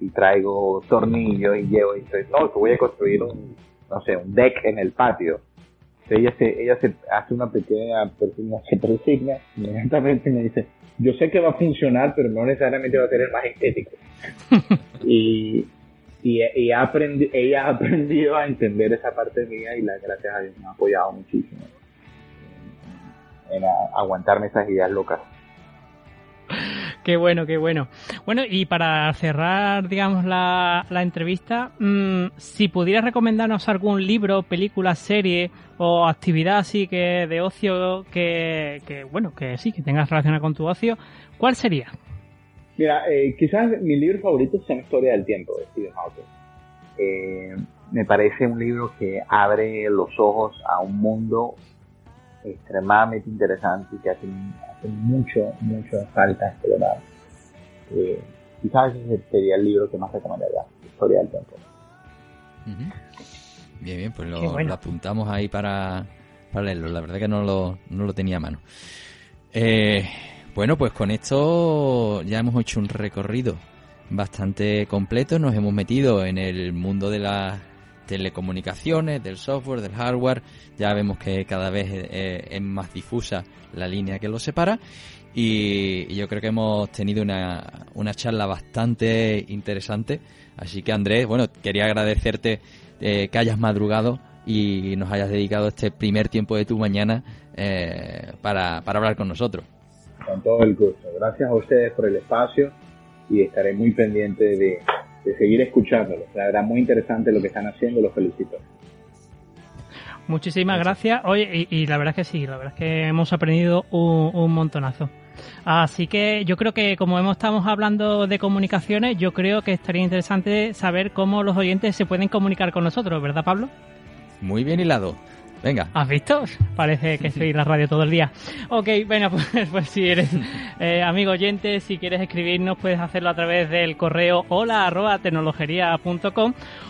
y traigo tornillos y llevo y dice, no, que voy a construir un, no sé, un deck en el patio. Entonces ella se, ella se hace una pequeña, se presigna, inmediatamente me dice, yo sé que va a funcionar, pero no necesariamente va a ser el más estético. y, y, ella ha aprendido a entender esa parte mía y la gracias a Dios me ha apoyado muchísimo en, aguantarme esas ideas locas. Qué bueno, qué bueno. Bueno, y para cerrar, digamos, la, entrevista, mm, si pudieras recomendarnos algún libro, película, serie o actividad así que de ocio que, bueno, que sí, que tengas relación con tu ocio, ¿cuál sería? Mira, eh, quizás mi libro favorito sea Historia del Tiempo de Stephen Hawking. Eh, me parece un libro que abre los ojos a un mundo extremadamente interesante y que hace, mucho, mucho falta explorar. Eh, quizás ese sería el libro que más recomendaría, Historia del Tiempo. Bien, bien, pues lo, apuntamos ahí para, para, leerlo. La verdad que no lo, no lo tenía a mano. Eh, bueno, pues con esto ya hemos hecho un recorrido bastante completo. Nos hemos metido en el mundo de las telecomunicaciones, del software, del hardware. Ya vemos que cada vez eh, es más difusa la línea que lo separa. Y, yo creo que hemos tenido una, una charla bastante interesante. Así que Andrés, bueno, quería agradecerte eh, que hayas madrugado y nos hayas dedicado este primer tiempo de tu mañana eh, para, para hablar con nosotros. Con todo el gusto. Gracias a ustedes por el espacio y estaré muy pendiente de, de seguir escuchándolos. La verdad, muy interesante lo que están haciendo, los felicito. Muchísimas gracias. Oye, y, la verdad es que sí, la verdad es que hemos aprendido un, montonazo. Así que yo creo que como hemos estamos hablando de comunicaciones, yo creo que estaría interesante saber cómo los oyentes se pueden comunicar con nosotros, ¿verdad, Pablo? Muy bien hilado. Venga. ¿Has visto? Parece que estoy en la radio todo el día. Ok, bueno, pues, pues si eres eh, amigo oyente, si quieres escribirnos, puedes hacerlo a través del correo hola arroba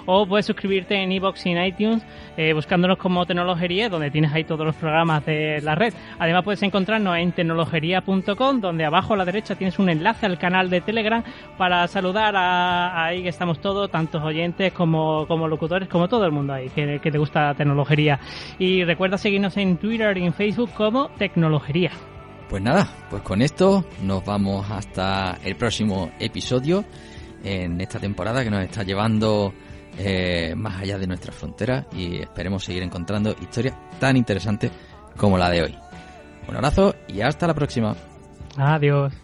o puedes suscribirte en iBox y en iTunes eh, buscándonos como Tecnologería, donde tienes ahí todos los programas de la red. Además puedes encontrarnos en tecnologería.com, donde abajo a la derecha tienes un enlace al canal de Telegram para saludar a, ahí que estamos todos, tantos oyentes como, como locutores, como todo el mundo ahí que, que te gusta la tecnología. Y recuerda seguirnos en Twitter y en Facebook como Tecnologería. Pues nada, pues con esto nos vamos hasta el próximo episodio en esta temporada que nos está llevando eh, más allá de nuestras fronteras y esperemos seguir encontrando historias tan interesantes como la de hoy. Un abrazo y hasta la próxima. Adiós.